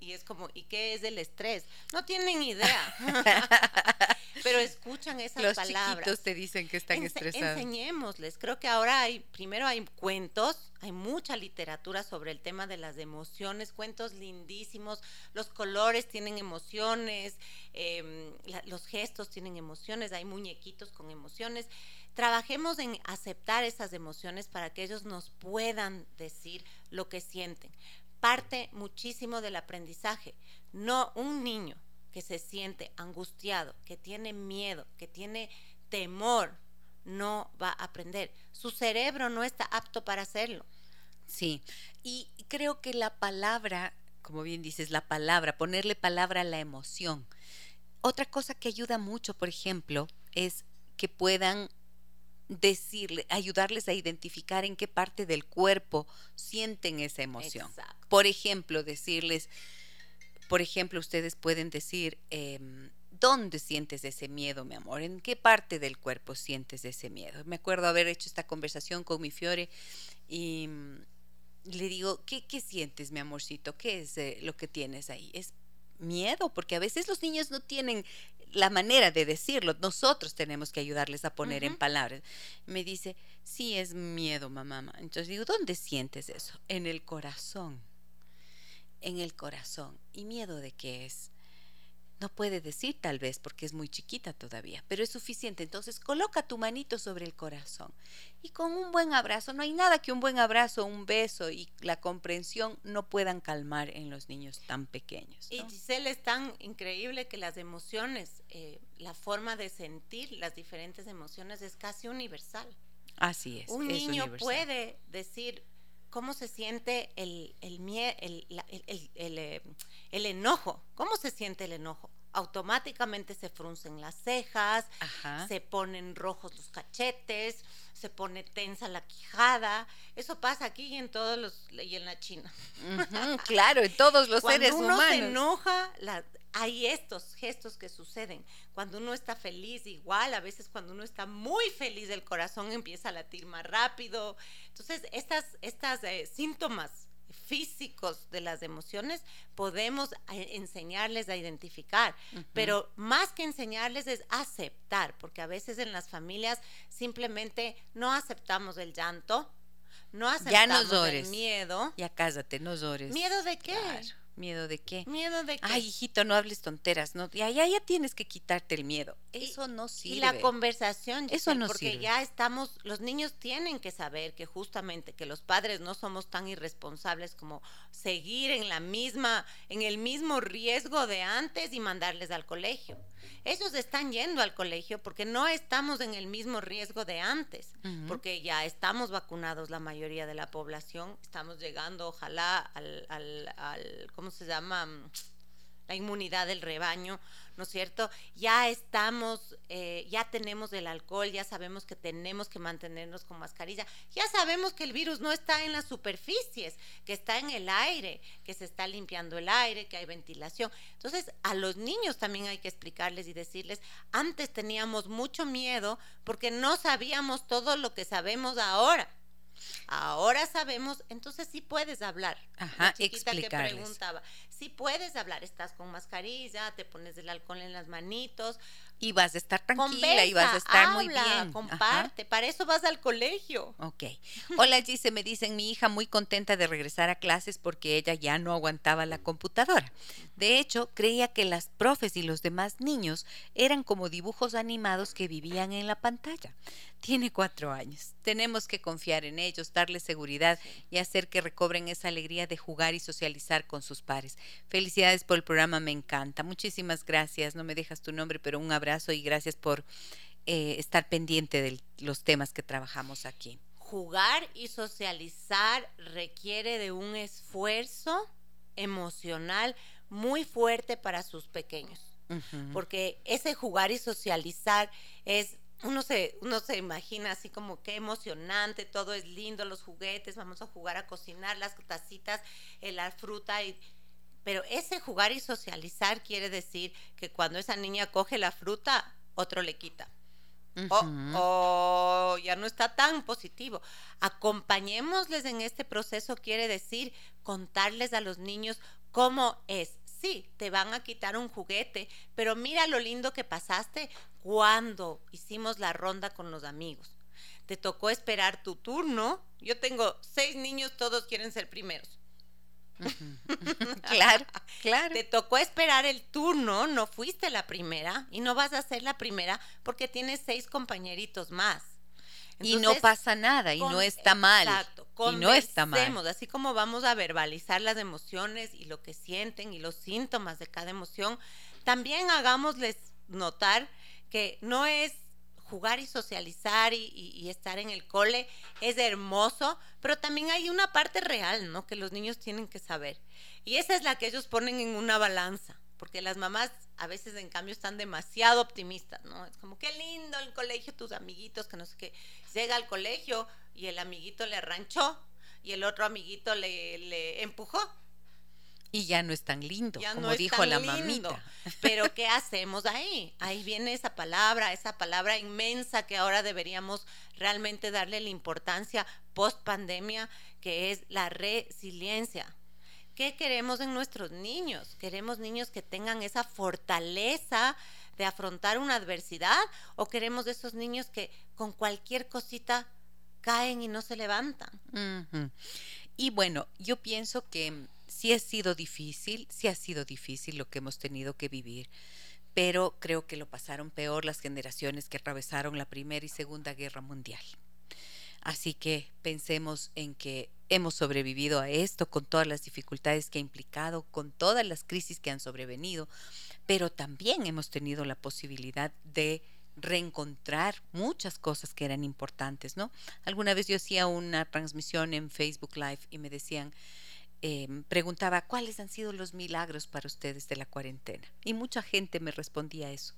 Speaker 3: Y es como, ¿y qué es el estrés? No tienen idea. Pero escuchan esas
Speaker 1: Los
Speaker 3: palabras.
Speaker 1: chiquitos te dicen que están
Speaker 3: Ense-
Speaker 1: estresados.
Speaker 3: Enseñémosles. Creo que ahora hay, primero hay cuentos, hay mucha literatura sobre el tema de las emociones, cuentos lindísimos, los colores tienen emociones, em, la- los gestos tienen emociones, hay muñequitos con emociones. Trabajemos en aceptar esas emociones para que ellos nos puedan decir lo que sienten. Parte muchísimo del aprendizaje. No un niño que se siente angustiado, que tiene miedo, que tiene temor, no va a aprender. Su cerebro no está apto para hacerlo.
Speaker 1: Sí, y creo que la palabra, como bien dices, la palabra, ponerle palabra a la emoción. Otra cosa que ayuda mucho, por ejemplo, es que puedan decirle, ayudarles a identificar en qué parte del cuerpo sienten esa emoción.
Speaker 3: Exacto.
Speaker 1: Por ejemplo, decirles, por ejemplo, ustedes pueden decir, em, ¿dónde sientes ese miedo, mi amor? ¿En qué parte del cuerpo sientes ese miedo? Me acuerdo haber hecho esta conversación con mi Fiore y mm, le digo, ¿qué, qué sientes, mi amorcito? ¿Qué es eh, lo que tienes ahí? Es miedo, porque a veces los niños no tienen la manera de decirlo. Nosotros tenemos que ayudarles a poner en palabras. Me dice, sí, es miedo, mamá. Entonces digo, ¿dónde sientes eso? En el corazón. En el corazón. ¿Y miedo de qué es? No puede decir tal vez porque es muy chiquita todavía, pero es suficiente. Entonces coloca tu manito sobre el corazón y con un buen abrazo, no hay nada que un buen abrazo, un beso y la comprensión no puedan calmar en los niños tan pequeños.
Speaker 3: Y Giselle es tan increíble que las emociones, eh, la forma de sentir las diferentes emociones es casi universal.
Speaker 1: Así es.
Speaker 3: Un niño puede decir, cómo se siente el, el, el, eh, el, enojo. ¿Cómo se siente el enojo? Automáticamente se fruncen las cejas, se ponen rojos los cachetes, se pone tensa la quijada. Eso pasa aquí y en todos los y en la China.
Speaker 1: claro, en todos los seres
Speaker 3: humanos.
Speaker 1: Cuando
Speaker 3: uno se enoja, la, hay estos gestos que suceden. Cuando uno está feliz, igual, a veces cuando uno está muy feliz, el corazón empieza a latir más rápido. Entonces, estas, estas eh, síntomas físicos de las emociones podemos eh, enseñarles a identificar, pero más que enseñarles es aceptar, porque a veces en las familias simplemente no aceptamos el llanto, no aceptamos el miedo.
Speaker 1: Ya cállate, no llores.
Speaker 3: ¿Miedo de qué?
Speaker 1: ¿Miedo de qué?
Speaker 3: ¿Miedo de qué?
Speaker 1: Ay, hijito, no hables tonteras. No, ya, ya, ya tienes que quitarte el miedo. Eso no sirve.
Speaker 3: Y la conversación, eso no porque ya estamos, los niños tienen que saber que justamente que los padres no somos tan irresponsables como seguir en la misma, en el mismo riesgo de antes y mandarles al colegio. Ellos están yendo al colegio porque no estamos en el mismo riesgo de antes, porque ya estamos vacunados la mayoría de la población, estamos llegando ojalá al, al, al ¿cómo se llama? la inmunidad del rebaño, ¿no es cierto? Ya estamos, eh, ya tenemos el alcohol, ya sabemos que tenemos que mantenernos con mascarilla, ya sabemos que el virus no está en las superficies, que está en el aire, que se está limpiando el aire, que hay ventilación. Entonces, a los niños también hay que explicarles y decirles, antes teníamos mucho miedo porque no sabíamos todo lo que sabemos ahora. Ahora sabemos, entonces sí puedes hablar.
Speaker 1: Ajá, explicarles.
Speaker 3: que preguntaba, sí puedes hablar, estás con mascarilla, te pones el alcohol en las manitos.
Speaker 1: Y vas a estar tranquila y vas a estar muy bien.
Speaker 3: Comparte, para eso vas al colegio.
Speaker 1: Ok. Hola Gise, me dicen mi hija muy contenta de regresar a clases porque ella ya no aguantaba la computadora. De hecho, creía que las profes y los demás niños eran como dibujos animados que vivían en la pantalla. Tiene cuatro años. Tenemos que confiar en ellos, darles seguridad y hacer que recobren esa alegría de jugar y socializar con sus pares. Felicidades por el programa, me encanta. Muchísimas gracias. No me dejas tu nombre, pero un abrazo y gracias por eh, estar pendiente de los temas que trabajamos aquí.
Speaker 3: Jugar y socializar requiere de un esfuerzo emocional muy fuerte para sus pequeños. Porque ese jugar y socializar es uno se, uno se imagina así como qué emocionante, todo es lindo, los juguetes, vamos a jugar a cocinar las tacitas, eh, la fruta y pero ese jugar y socializar quiere decir que cuando esa niña coge la fruta, otro le quita. o, ya no está tan positivo. Acompañémosles en este proceso quiere decir contarles a los niños cómo es. Sí, te van a quitar un juguete, pero mira lo lindo que pasaste cuando hicimos la ronda con los amigos. Te tocó esperar tu turno. Yo tengo seis niños, todos quieren ser primeros.
Speaker 1: claro, claro.
Speaker 3: Te tocó esperar el turno, no fuiste la primera y no vas a ser la primera porque tienes seis compañeritos más.
Speaker 1: Y no pasa nada y no está mal.
Speaker 3: Exacto.
Speaker 1: Y no está mal.
Speaker 3: Así como vamos a verbalizar las emociones y lo que sienten y los síntomas de cada emoción, también hagámosles notar que no es jugar y socializar y, estar en el cole es hermoso, pero también hay una parte real, ¿no? Que los niños tienen que saber. Y esa es la que ellos ponen en una balanza, porque las mamás a veces en cambio están demasiado optimistas, ¿no? Es como, qué lindo el colegio, tus amiguitos, que no sé qué. Llega al colegio y el amiguito le arranchó y el otro amiguito le, le empujó
Speaker 1: y ya no es tan lindo, como dijo la mamita.
Speaker 3: Pero ¿qué hacemos ahí? Ahí viene esa palabra, esa palabra inmensa que ahora deberíamos realmente darle la importancia post pandemia, que es la resiliencia. ¿Qué queremos en nuestros niños? ¿Queremos niños que tengan esa fortaleza de afrontar una adversidad o queremos esos niños que con cualquier cosita caen y no se levantan?
Speaker 1: Y bueno, yo pienso que Sí ha sido difícil, sí ha sido difícil lo que hemos tenido que vivir, pero creo que lo pasaron peor las generaciones que atravesaron la Primera y Segunda Guerra Mundial. Así que pensemos en que hemos sobrevivido a esto con todas las dificultades que ha implicado, con todas las crisis que han sobrevenido, pero también hemos tenido la posibilidad de reencontrar muchas cosas que eran importantes, ¿no? Alguna vez yo hacía una transmisión en Facebook Live y me decían, em, preguntaba, ¿cuáles han sido los milagros para ustedes de la cuarentena? Y mucha gente me respondía eso,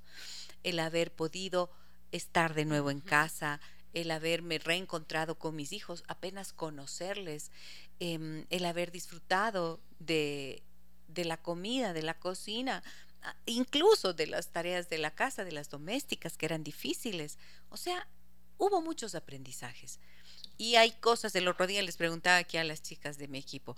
Speaker 1: el haber podido estar de nuevo en casa, el haberme reencontrado con mis hijos, apenas conocerles, em, el haber disfrutado de, de la comida, de la cocina, incluso de las tareas de la casa, de las domésticas, que eran difíciles. O sea, hubo muchos aprendizajes. Y hay cosas, el otro día les preguntaba aquí a las chicas de mi equipo,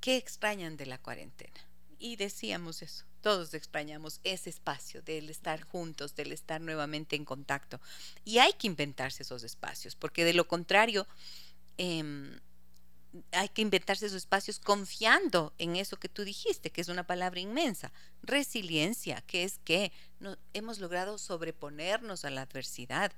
Speaker 1: ¿qué extrañan de la cuarentena? Y decíamos eso, todos extrañamos ese espacio del estar juntos, del estar nuevamente en contacto. Y hay que inventarse esos espacios, porque de lo contrario, eh, hay que inventarse esos espacios confiando en eso que tú dijiste, que es una palabra inmensa. Resiliencia, que es que hemos logrado sobreponernos a la adversidad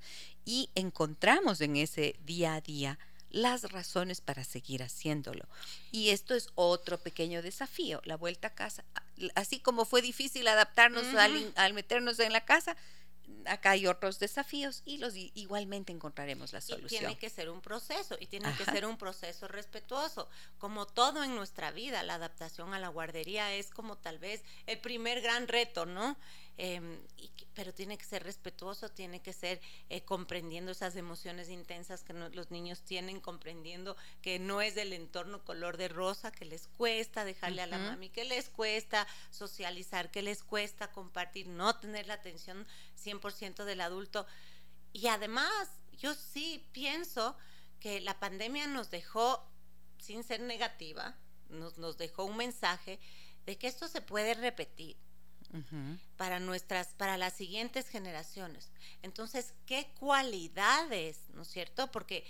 Speaker 1: y encontramos en ese día a día las razones para seguir haciéndolo. Y esto es otro pequeño desafío, la vuelta a casa. Así como fue difícil adaptarnos al, al meternos en la casa, acá hay otros desafíos y los igualmente encontraremos la solución.
Speaker 3: Y tiene que ser un proceso y tiene que ser un proceso respetuoso. Como todo en nuestra vida, la adaptación a la guardería es como tal vez el primer gran reto, ¿no? Em, pero tiene que ser respetuoso, tiene que ser eh, comprendiendo esas emociones intensas que los niños tienen, comprendiendo que no es del entorno color de rosa, que les cuesta dejarle a la mami, que les cuesta socializar, que les cuesta compartir, no tener la atención 100% del adulto. Y además, yo sí pienso que la pandemia nos dejó, sin ser negativa, nos, nos dejó un mensaje de que esto se puede repetir para nuestras, para las siguientes generaciones. Entonces, ¿qué cualidades, no es cierto? Porque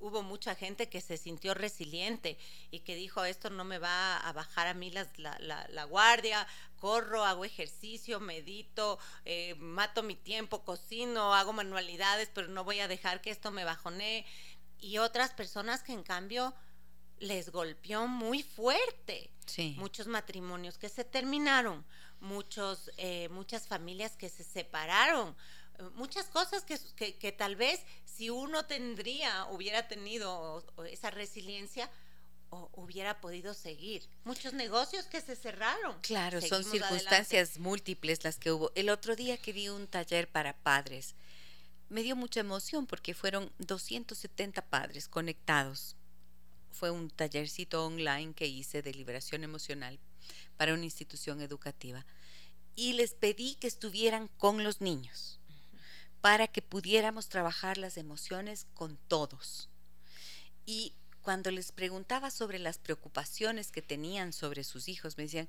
Speaker 3: hubo mucha gente que se sintió resiliente y que dijo, esto no me va a bajar a mí la, la, guardia, corro, hago ejercicio, medito, eh, mato mi tiempo, cocino, hago manualidades, pero no voy a dejar que esto me bajonee. Y otras personas que en cambio les golpeó muy fuerte. Muchos matrimonios que se terminaron, muchos, eh, muchas familias que se separaron, muchas cosas que, que, tal vez si uno tendría, hubiera tenido esa resiliencia, o hubiera podido seguir. Muchos negocios que se cerraron.
Speaker 1: Claro, son circunstancias múltiples las que hubo. El otro día que di un taller para padres, me dio mucha emoción porque fueron 270 padres conectados fue un tallercito online que hice de liberación emocional para una institución educativa. Y les pedí que estuvieran con los niños para que pudiéramos trabajar las emociones con todos. Y cuando les preguntaba sobre las preocupaciones que tenían sobre sus hijos, me decían,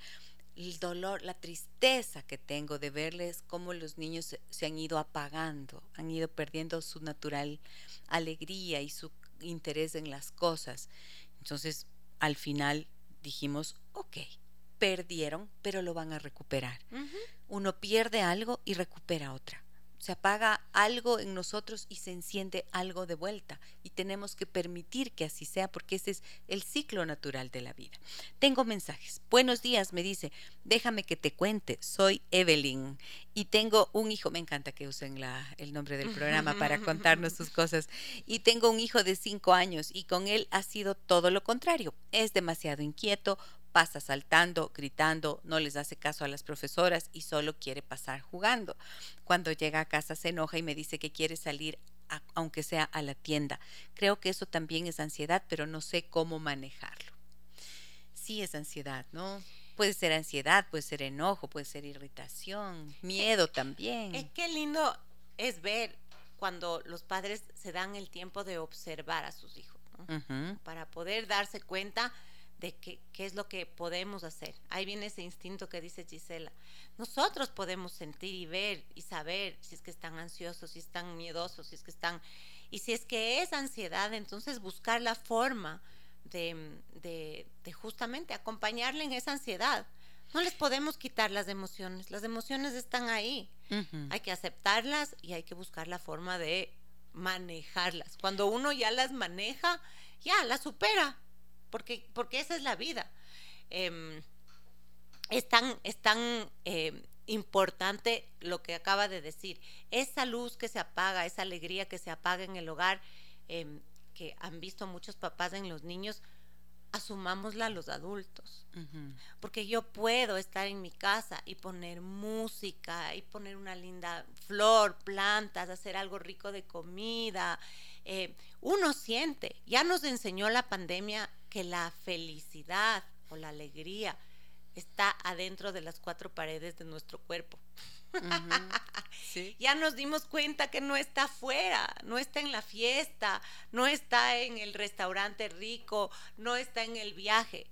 Speaker 1: el dolor, la tristeza que tengo de verles cómo los niños se, han ido apagando, han ido perdiendo su natural alegría y su interés en las cosas. Entonces, al final dijimos, ok, perdieron, pero lo van a recuperar. Uno pierde algo y recupera otra se apaga algo en nosotros y se enciende algo de vuelta. Y tenemos que permitir que así sea porque ese es el ciclo natural de la vida. Tengo mensajes. Buenos días, me dice. Déjame que te cuente. Soy Evelyn y tengo un hijo. Me encanta que usen la, el nombre del programa para contarnos sus cosas. Y tengo un hijo de cinco años y con él ha sido todo lo contrario. Es demasiado inquieto, pasa saltando, gritando, no les hace caso a las profesoras y solo quiere pasar jugando. Cuando llega a casa se enoja y me dice que quiere salir aunque sea a la tienda. Creo que eso también es ansiedad, pero no sé cómo manejarlo. Sí es ansiedad, ¿no? Puede ser ansiedad, puede ser enojo, puede ser irritación, miedo también.
Speaker 3: Es que lindo es ver cuando los padres se dan el tiempo de observar a sus hijos, para poder darse cuenta de qué, qué es lo que podemos hacer. Ahí viene ese instinto que dice Gisela. Nosotros podemos sentir y ver y saber si es que están ansiosos, si están miedosos, si es que están... Y si es que es ansiedad, entonces buscar la forma de, justamente acompañarle en esa ansiedad. No les podemos quitar las emociones, las emociones están ahí. Hay que aceptarlas y hay que buscar la forma de manejarlas. Cuando uno ya las maneja, ya las supera, porque, porque esa es la vida. Em, es tan, es tan em, importante lo que acaba de decir. Esa luz que se apaga, esa alegría que se apaga en el hogar, em, que han visto muchos papás en los niños, asumámosla los adultos. Porque yo puedo estar en mi casa y poner música y poner una linda flor, plantas, hacer algo rico de comida. Eh, uno siente, ya nos enseñó la pandemia que la felicidad o la alegría está adentro de las cuatro paredes de nuestro cuerpo. Ya nos dimos cuenta que no está afuera, no está en la fiesta, no está en el restaurante rico, no está en el viaje.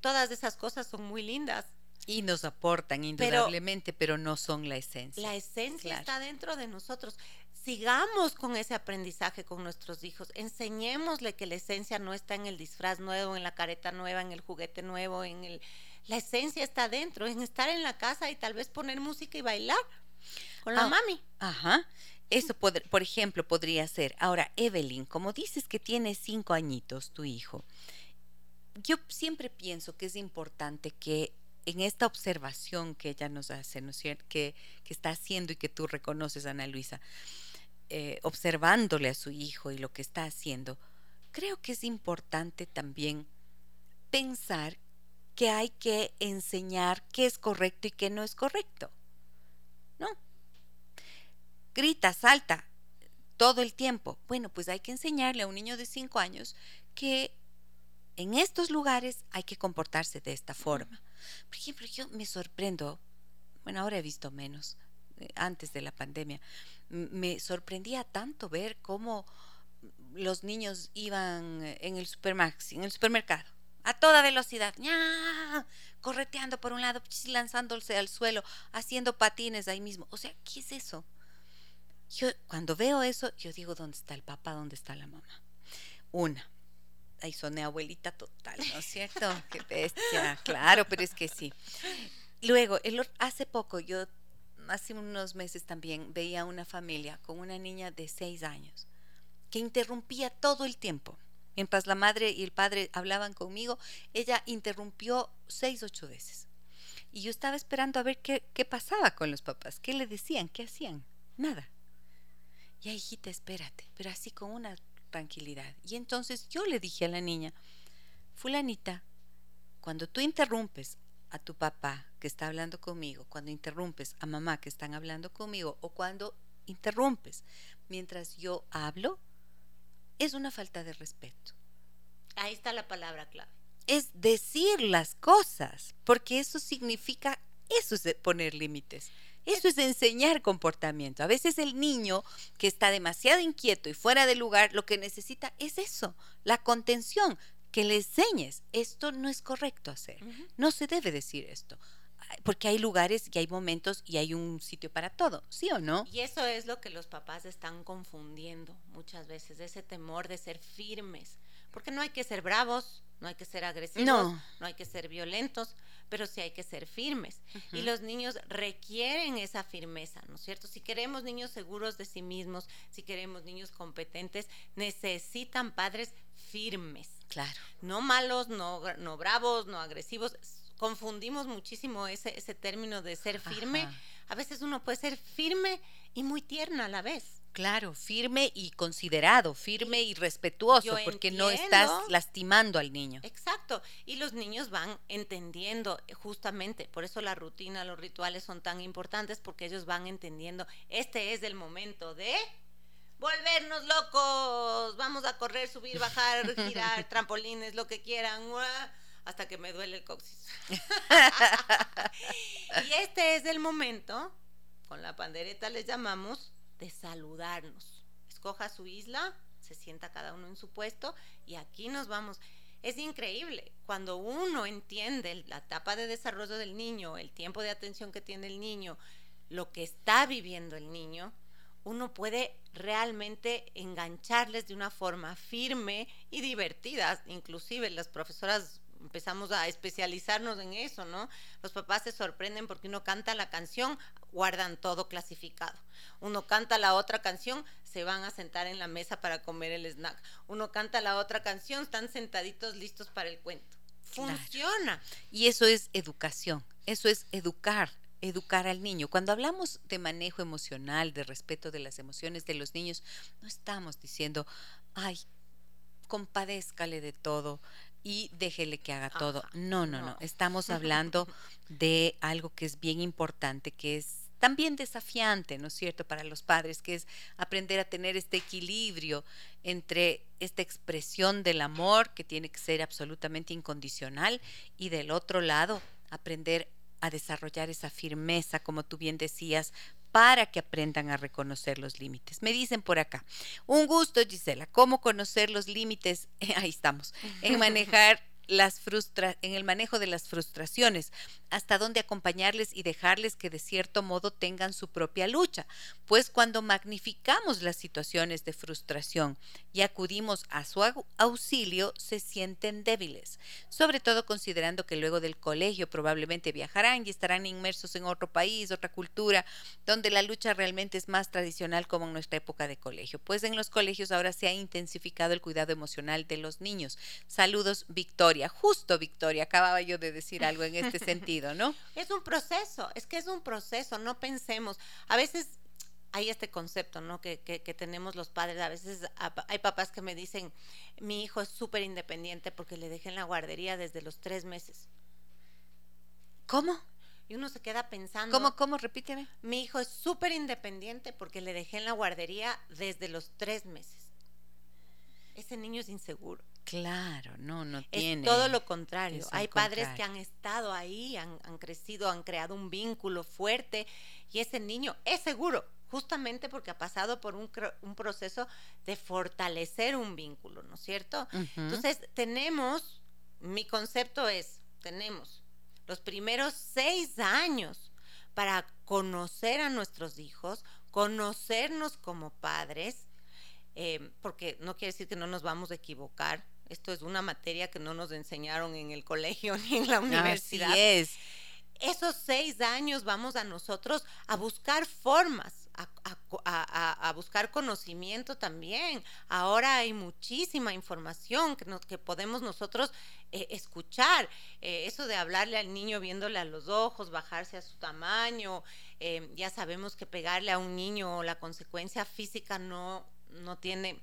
Speaker 3: Todas esas cosas son muy lindas.
Speaker 1: Y nos aportan indudablemente, pero, no son la esencia.
Speaker 3: La esencia está dentro de nosotros. Sigamos con ese aprendizaje con nuestros hijos. Enseñémosle que la esencia no está en el disfraz nuevo, en la careta nueva, en el juguete nuevo, en el la esencia está dentro, en estar en la casa y tal vez poner música y bailar con la ah, mami.
Speaker 1: Ajá. Eso, por ejemplo, podría ser. Ahora, Evelyn, como dices que tiene cinco añitos tu hijo, yo siempre pienso que es importante que en esta observación que ella nos hace, ¿no es cierto? Que, que está haciendo y que tú reconoces, Ana Luisa, eh, observándole a su hijo y lo que está haciendo, creo que es importante también pensar que hay que enseñar qué es correcto y qué no es correcto. ¿No? Grita, salta todo el tiempo. Bueno, pues hay que enseñarle a un niño de 5 años que en estos lugares hay que comportarse de esta forma. Por ejemplo, yo me sorprendo, bueno, ahora he visto menos, eh, antes de la pandemia, me sorprendía tanto ver cómo los niños iban en el supermax, en el supermercado a toda velocidad, correteando por un lado, lanzándose al suelo, haciendo patines ahí mismo. O sea, ¿qué es eso? Yo cuando veo eso, yo digo, ¿dónde está el papá? ¿Dónde está la mamá? Una. Ahí soné abuelita total, ¿no es cierto? Qué bestia, claro, pero es que sí. Luego, el, hace poco, yo, hace unos meses también, veía una familia con una niña de seis años que interrumpía todo el tiempo Mientras la madre y el padre hablaban conmigo, ella interrumpió seis, ocho veces. Y yo estaba esperando a ver qué, qué pasaba con los papás, qué le decían, qué hacían. Nada. Ya, hijita, espérate, pero así con una tranquilidad. Y entonces yo le dije a la niña, fulanita, cuando tú interrumpes a tu papá que está hablando conmigo, cuando interrumpes a mamá que están hablando conmigo, o cuando interrumpes mientras yo hablo, es una falta de respeto.
Speaker 3: Ahí está la palabra clave.
Speaker 1: Es decir las cosas, porque eso significa, eso es poner límites. Eso es enseñar comportamiento. A veces el niño que está demasiado inquieto y fuera de lugar, lo que necesita es eso, la contención, que le enseñes, esto no es correcto hacer, no se debe decir esto porque hay lugares y hay momentos y hay un sitio para todo, ¿sí o no?
Speaker 3: Y eso es lo que los papás están confundiendo muchas veces, ese temor de ser firmes, porque no hay que ser bravos, no hay que ser agresivos, no, hay que ser violentos, pero sí hay que ser firmes. Y los niños requieren esa firmeza, ¿no es cierto? Si queremos niños seguros de sí mismos, si queremos niños competentes, necesitan padres firmes.
Speaker 1: Claro.
Speaker 3: No malos, no, no bravos, no agresivos, confundimos muchísimo ese, ese término de ser firme. A veces uno puede ser firme y muy tierna a la vez.
Speaker 1: Claro, firme y considerado, firme y respetuoso, porque no estás lastimando al niño.
Speaker 3: Exacto, y los niños van entendiendo eh, justamente, por eso la rutina, los rituales son tan importantes, porque ellos van entendiendo, este es el momento de volvernos locos, vamos a correr, subir, bajar, girar, trampolines, lo que quieran hasta que me duele el coxis. y este es el momento, con la pandereta les llamamos, de saludarnos. Escoja su isla, se sienta cada uno en su puesto y aquí nos vamos. Es increíble cuando uno entiende la etapa de desarrollo del niño, el tiempo de atención que tiene el niño, lo que está viviendo el niño, uno puede realmente engancharles de una forma firme y divertida. Inclusive las profesoras empezamos a especializarnos en eso, ¿no? Los papás se sorprenden porque uno canta la canción, guardan todo clasificado. Uno canta la otra canción, se van a sentar en la mesa para comer el snack. Uno canta la otra canción, están sentaditos listos para el cuento. Funciona.
Speaker 1: Y eso es educación, eso es educar educar al niño. Cuando hablamos de manejo emocional, de respeto de las emociones de los niños, no estamos diciendo, ay, compadézcale de todo, y déjele que haga todo. No, no, no, Estamos hablando de algo que es bien importante, que es también desafiante, ¿no es cierto?, para los padres, que es aprender a tener este equilibrio entre esta expresión del amor, que tiene que ser absolutamente incondicional, y del otro lado, aprender a desarrollar esa firmeza, como tú bien decías, para que aprendan a reconocer los límites. Me dicen por acá, un gusto Gisela, ¿cómo conocer los límites? ahí estamos, en manejar las frustra en el manejo de las frustraciones, hasta dónde acompañarles y dejarles que de cierto modo tengan su propia lucha, pues cuando magnificamos las situaciones de frustración y acudimos a su auxilio, se sienten débiles, sobre todo considerando que luego del colegio probablemente viajarán y estarán inmersos en otro país, otra cultura, donde la lucha realmente es más tradicional como en nuestra época de colegio, pues en los colegios ahora se ha intensificado el cuidado emocional de los niños. Saludos, Victoria. Justo, Victoria, acababa yo de decir algo en este sentido, ¿no?
Speaker 3: Es un proceso, es que es un proceso, no pensemos. A veces hay este concepto, ¿no? Que, que, tenemos los padres. A veces hay papás que me dicen, mi hijo es súper independiente porque le dejé en la guardería desde los tres meses.
Speaker 1: ¿Cómo?
Speaker 3: Y uno se queda pensando.
Speaker 1: ¿Cómo, cómo? Repíteme.
Speaker 3: Mi hijo es súper independiente porque le dejé en la guardería desde los tres meses. Ese niño es inseguro.
Speaker 1: Claro, no, no tiene.
Speaker 3: Es todo lo contrario. Hay padres que han estado ahí, han, crecido, han creado un vínculo fuerte y ese niño es seguro, justamente porque ha pasado por un, un proceso de fortalecer un vínculo, ¿no es cierto? Entonces, tenemos, mi concepto es, tenemos los primeros seis años para conocer a nuestros hijos, conocernos como padres, eh, porque no quiere decir que no nos vamos a equivocar, esto es una materia que no nos enseñaron en el colegio ni en la universidad.
Speaker 1: Así es.
Speaker 3: Esos seis años vamos a nosotros a buscar formas, a, buscar conocimiento también. Ahora hay muchísima información que, que podemos nosotros eh, escuchar. Eh, eso de hablarle al niño viéndole a los ojos, bajarse a su tamaño. Eh, ya sabemos que pegarle a un niño la consecuencia física no, no tiene,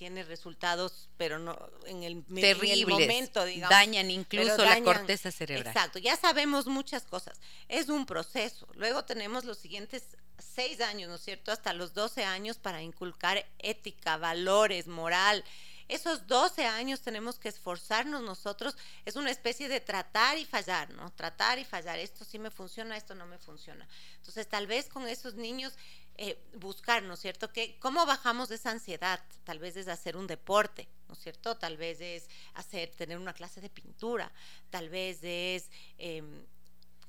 Speaker 3: tiene resultados, pero no en el,
Speaker 1: Terribles, momento, digamos. Dañan incluso la corteza cerebral.
Speaker 3: Exacto, ya sabemos muchas cosas. Es un proceso. Luego tenemos los siguientes seis años, ¿no es cierto? Hasta los 12 años para inculcar ética, valores, moral. Esos 12 años tenemos que esforzarnos nosotros. Es una especie de tratar y fallar, ¿no? Tratar y fallar. Esto sí me funciona, esto no me funciona. Entonces, tal vez con esos niños eh, buscar, ¿no es cierto? Que, ¿Cómo bajamos de esa ansiedad? Tal vez es hacer un deporte, ¿no es cierto? Tal vez es hacer, tener una clase de pintura, tal vez es em,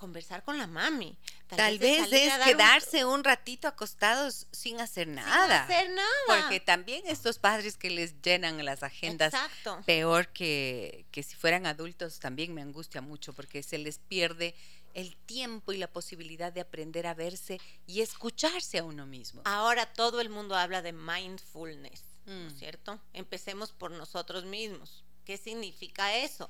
Speaker 3: conversar con la mami.
Speaker 1: Tal, vez, es quedarse un... ratito acostados sin hacer nada.
Speaker 3: Sin hacer nada.
Speaker 1: Porque también estos padres que les llenan las agendas, peor que, que si fueran adultos, también me angustia mucho porque se les pierde el tiempo y la posibilidad de aprender a verse y escucharse a uno mismo.
Speaker 3: Ahora todo el mundo habla de mindfulness, ¿no es mm. cierto? Empecemos por nosotros mismos. ¿Qué significa eso?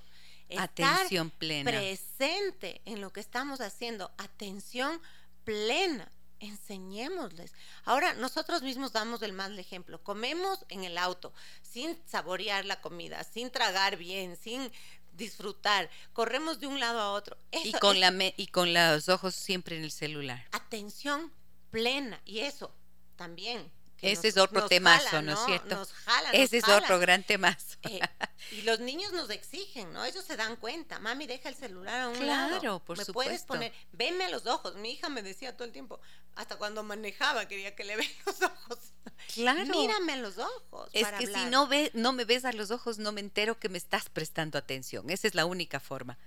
Speaker 1: Atención plena.
Speaker 3: Presente en lo que estamos haciendo. Atención plena. Enseñémosles. Ahora nosotros mismos damos el mal ejemplo. Comemos en el auto sin saborear la comida, sin tragar bien, sin disfrutar, corremos de un lado a otro.
Speaker 1: y, con la y con los ojos siempre en el celular.
Speaker 3: Atención plena, y eso también
Speaker 1: ese es otro temazo, ¿no es cierto?
Speaker 3: Nos jala,
Speaker 1: Ese es otro gran temazo.
Speaker 3: Eh, y los niños nos exigen, ¿no? Ellos se dan cuenta. Mami, deja el celular a un lado.
Speaker 1: Claro, por
Speaker 3: me
Speaker 1: supuesto.
Speaker 3: puedes poner, venme a los ojos. Mi hija me decía todo el tiempo, hasta cuando manejaba quería que le vean los ojos.
Speaker 1: Claro.
Speaker 3: Mírame a los ojos.
Speaker 1: Es que si no ve, no me ves a los ojos, no me entero que me estás prestando atención. Esa es la única forma.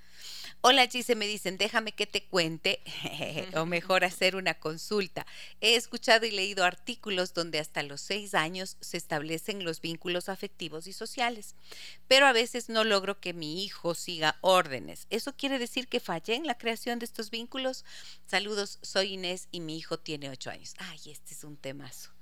Speaker 1: Hola Gise, me dicen, déjame que te cuente, o mejor hacer una consulta. He escuchado y leído artículos donde hasta los seis años se establecen los vínculos afectivos y sociales, pero a veces no logro que mi hijo siga órdenes. ¿Eso quiere decir que fallé en la creación de estos vínculos? Saludos, soy Inés y mi hijo tiene ocho años. Ay, este es un temazo.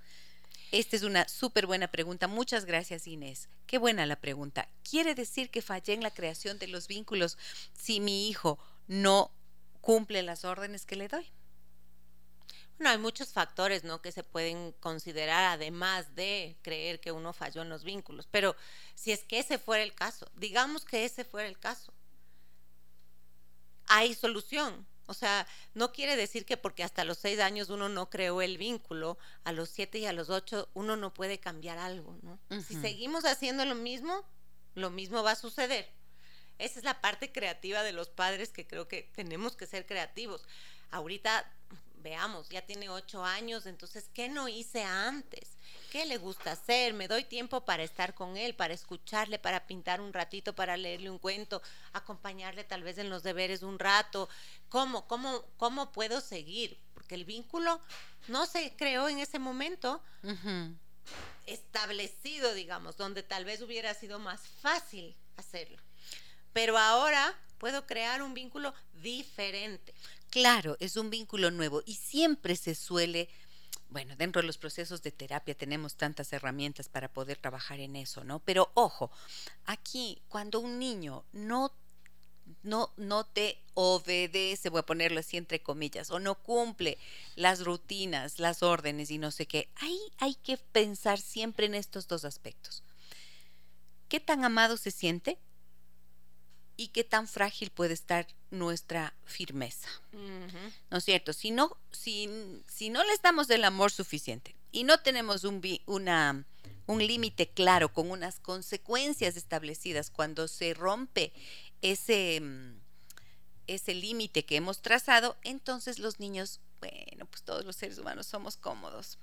Speaker 1: Esta es una súper buena pregunta. Muchas gracias, Inés. Qué buena la pregunta. ¿Quiere decir que fallé en la creación de los vínculos si mi hijo no cumple las órdenes que le doy?
Speaker 3: Bueno, hay muchos factores, ¿no? Que se pueden considerar además de creer que uno falló en los vínculos. Pero si es que ese fuera el caso, digamos que ese fuera el caso, hay solución. O sea, no quiere decir que porque hasta los seis años uno no creó el vínculo, a los siete y a los ocho uno no puede cambiar algo, ¿no? Si seguimos haciendo lo mismo, lo mismo va a suceder. Esa es la parte creativa de los padres que creo que tenemos que ser creativos. Ahorita veamos, ya tiene ocho años, entonces, ¿qué no hice antes? ¿Qué le gusta hacer? Me doy tiempo para estar con él, para escucharle, para pintar un ratito, para leerle un cuento, acompañarle tal vez en los deberes un rato. ¿Cómo, cómo, cómo puedo seguir? Porque el vínculo no se creó en ese momento establecido, digamos, donde tal vez hubiera sido más fácil hacerlo. Pero ahora puedo crear un vínculo diferente.
Speaker 1: Claro, es un vínculo nuevo y siempre se suele, bueno, dentro de los procesos de terapia tenemos tantas herramientas para poder trabajar en eso, ¿no? Pero ojo, aquí cuando un niño no no, no te obedece, voy a ponerlo así entre comillas, o no cumple las rutinas, las órdenes y no sé qué, ahí hay que pensar siempre en estos dos aspectos. ¿Qué tan amado se siente? y qué tan frágil puede estar nuestra firmeza. ¿No es cierto? Si no, si, si no les damos el amor suficiente y no tenemos un, una, un límite claro con unas consecuencias establecidas cuando se rompe ese, mm, ese límite que hemos trazado, entonces los niños, bueno, pues todos los seres humanos somos cómodos.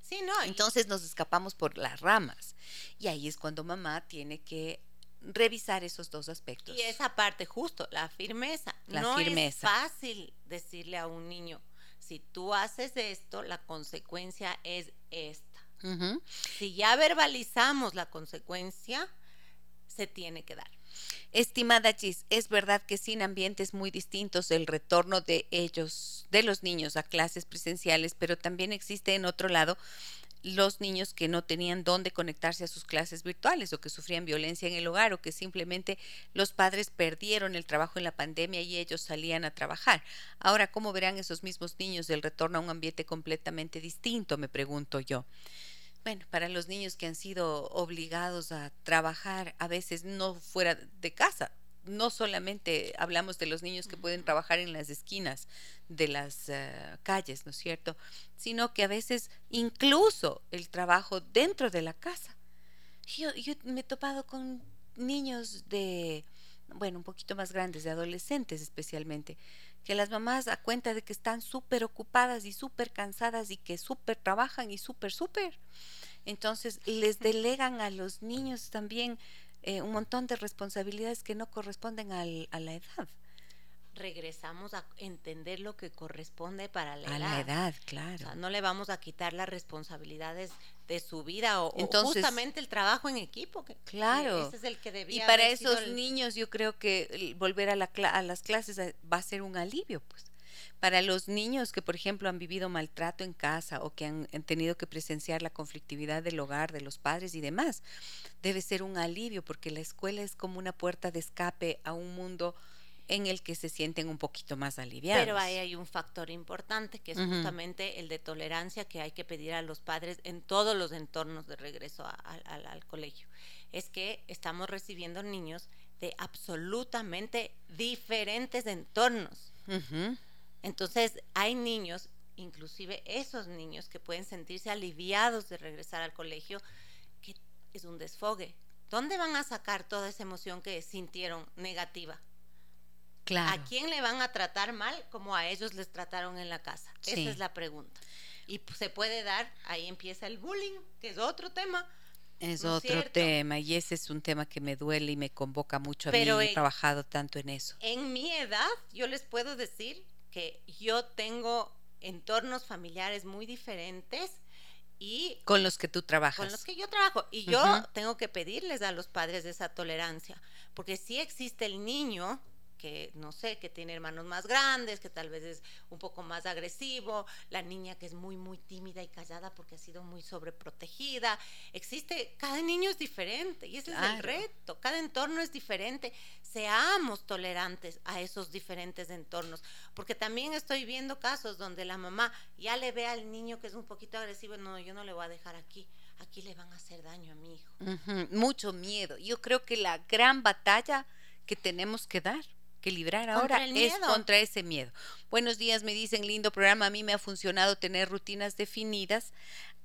Speaker 1: Sí, no. Entonces nos escapamos por las ramas. Y ahí es cuando mamá tiene que revisar esos dos aspectos.
Speaker 3: Y esa parte, justo, la firmeza. La no es fácil decirle a un niño, si tú haces esto, la consecuencia es esta. Si ya verbalizamos la consecuencia, se tiene que dar.
Speaker 1: Estimada Chis, es verdad que sin ambientes muy distintos el retorno de ellos, de los niños a clases presenciales, pero también existe en otro lado los niños que no tenían dónde conectarse a sus clases virtuales o que sufrían violencia en el hogar o que simplemente los padres perdieron el trabajo en la pandemia y ellos salían a trabajar. Ahora, ¿cómo verán esos mismos niños el retorno a un ambiente completamente distinto? Me pregunto yo. Bueno, para los niños que han sido obligados a trabajar a veces no fuera de casa, no solamente hablamos de los niños que pueden trabajar en las esquinas de las eh, calles, ¿no es cierto? Sino que a veces incluso el trabajo dentro de la casa. Yo, yo me he topado con niños de, bueno, un poquito más grandes, de adolescentes especialmente, que las mamás a cuenta de que están súper ocupadas y súper cansadas y que súper trabajan y súper, súper. Entonces les delegan a los niños también eh, un montón de responsabilidades que no corresponden al, a la edad.
Speaker 3: Regresamos a entender lo que corresponde para la edad.
Speaker 1: A la edad, claro.
Speaker 3: no le vamos a quitar las responsabilidades de su vida o, justamente el trabajo en equipo. Que,
Speaker 1: claro.
Speaker 3: ese es el que debía
Speaker 1: y para esos niños yo creo que volver a, la, a las clases eh, va a ser un alivio, pues. Para los niños que, por ejemplo, han vivido maltrato en casa o que han, tenido que presenciar la conflictividad del hogar, de los padres y demás, debe ser un alivio porque la escuela es como una puerta de escape a un mundo en el que se sienten un poquito más aliviados.
Speaker 3: Pero ahí hay un factor importante que es justamente el de tolerancia que hay que pedir a los padres en todos los entornos de regreso al colegio. Es que estamos recibiendo niños de absolutamente diferentes entornos. Entonces, hay niños, inclusive esos niños que pueden sentirse aliviados de regresar al colegio, que es un desfogue. ¿Dónde van a sacar toda esa emoción que sintieron negativa?
Speaker 1: Claro.
Speaker 3: ¿A quién le van a tratar mal como a ellos les trataron en la casa? Esa es la pregunta. Y se puede dar, ahí empieza el bullying, que es otro tema,
Speaker 1: Es otro tema y ese es un tema que me duele y me convoca mucho a
Speaker 3: Pero
Speaker 1: mí. He trabajado tanto en eso.
Speaker 3: En mi edad, yo les puedo decir que yo tengo entornos familiares muy diferentes y
Speaker 1: con los que tú trabajas.
Speaker 3: Con los que yo trabajo y yo tengo que pedirles a los padres esa tolerancia, porque si existe el niño que no sé, que tiene hermanos más grandes, que tal vez es un poco más agresivo, la niña que es muy, muy tímida y callada porque ha sido muy sobreprotegida. Existe, cada niño es diferente y ese es el reto, cada entorno es diferente. Seamos tolerantes a esos diferentes entornos, porque también estoy viendo casos donde la mamá ya le ve al niño que es un poquito agresivo, no, yo no le voy a dejar aquí aquí le van a hacer daño a mi hijo.
Speaker 1: Mucho miedo. Yo creo que la gran batalla que tenemos que dar que librar ahora es contra ese miedo. Buenos días, me dicen, lindo programa, a mí me ha funcionado tener rutinas definidas,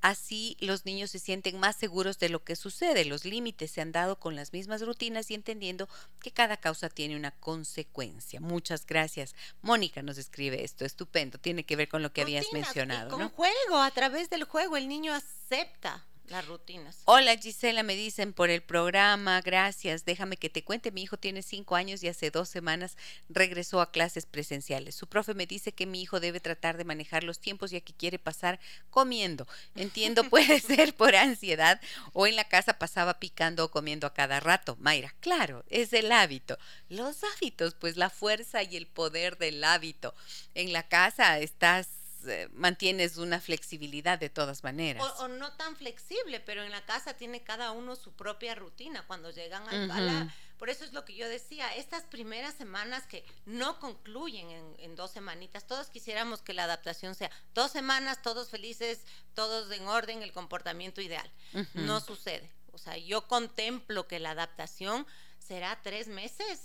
Speaker 1: así los niños se sienten más seguros de lo que sucede, los límites se han dado con las mismas rutinas y entendiendo que cada causa tiene una consecuencia. Muchas gracias. Mónica nos escribe esto, estupendo, tiene que ver con lo que habías mencionado.
Speaker 3: con juego, a través del juego el niño acepta las rutinas.
Speaker 1: Hola Gisela, me dicen por el programa, gracias. Déjame que te cuente, mi hijo tiene cinco años y hace dos semanas regresó a clases presenciales. Su profe me dice que mi hijo debe tratar de manejar los tiempos ya que quiere pasar comiendo. Entiendo, puede ser por ansiedad o en la casa pasaba picando o comiendo a cada rato. Mayra, claro, es el hábito. Los hábitos, pues la fuerza y el poder del hábito. En la casa estás eh, mantienes una flexibilidad de todas maneras.
Speaker 3: O, no tan flexible, pero en la casa tiene cada uno su propia rutina. Cuando llegan al, a la... Por eso es lo que yo decía, estas primeras semanas que no concluyen en, dos semanitas, todos quisiéramos que la adaptación sea dos semanas, todos felices, todos en orden, el comportamiento ideal. No sucede. O sea, yo contemplo que la adaptación será tres meses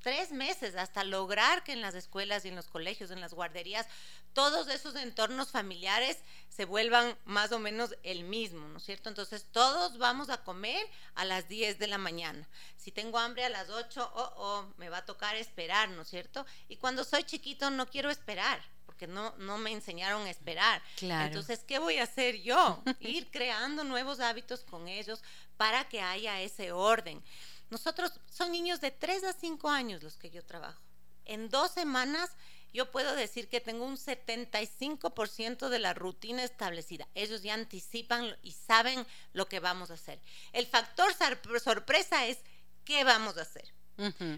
Speaker 3: tres meses hasta lograr que en las escuelas y en los colegios, en las guarderías, todos esos entornos familiares se vuelvan más o menos el mismo, ¿no es cierto? Entonces todos vamos a comer a las 10 de la mañana. Si tengo hambre a las 8, oh, oh, me va a tocar esperar, ¿no es cierto? Y cuando soy chiquito no quiero esperar. Porque no, no me enseñaron a esperar. Entonces, ¿qué voy a hacer yo? Ir creando nuevos hábitos con ellos para que haya ese orden. Nosotros son niños de 3 a 5 años los que yo trabajo. En dos semanas yo puedo decir que tengo un 75% de la rutina establecida. Ellos ya anticipan y saben lo que vamos a hacer. El factor sorpresa es qué vamos a hacer.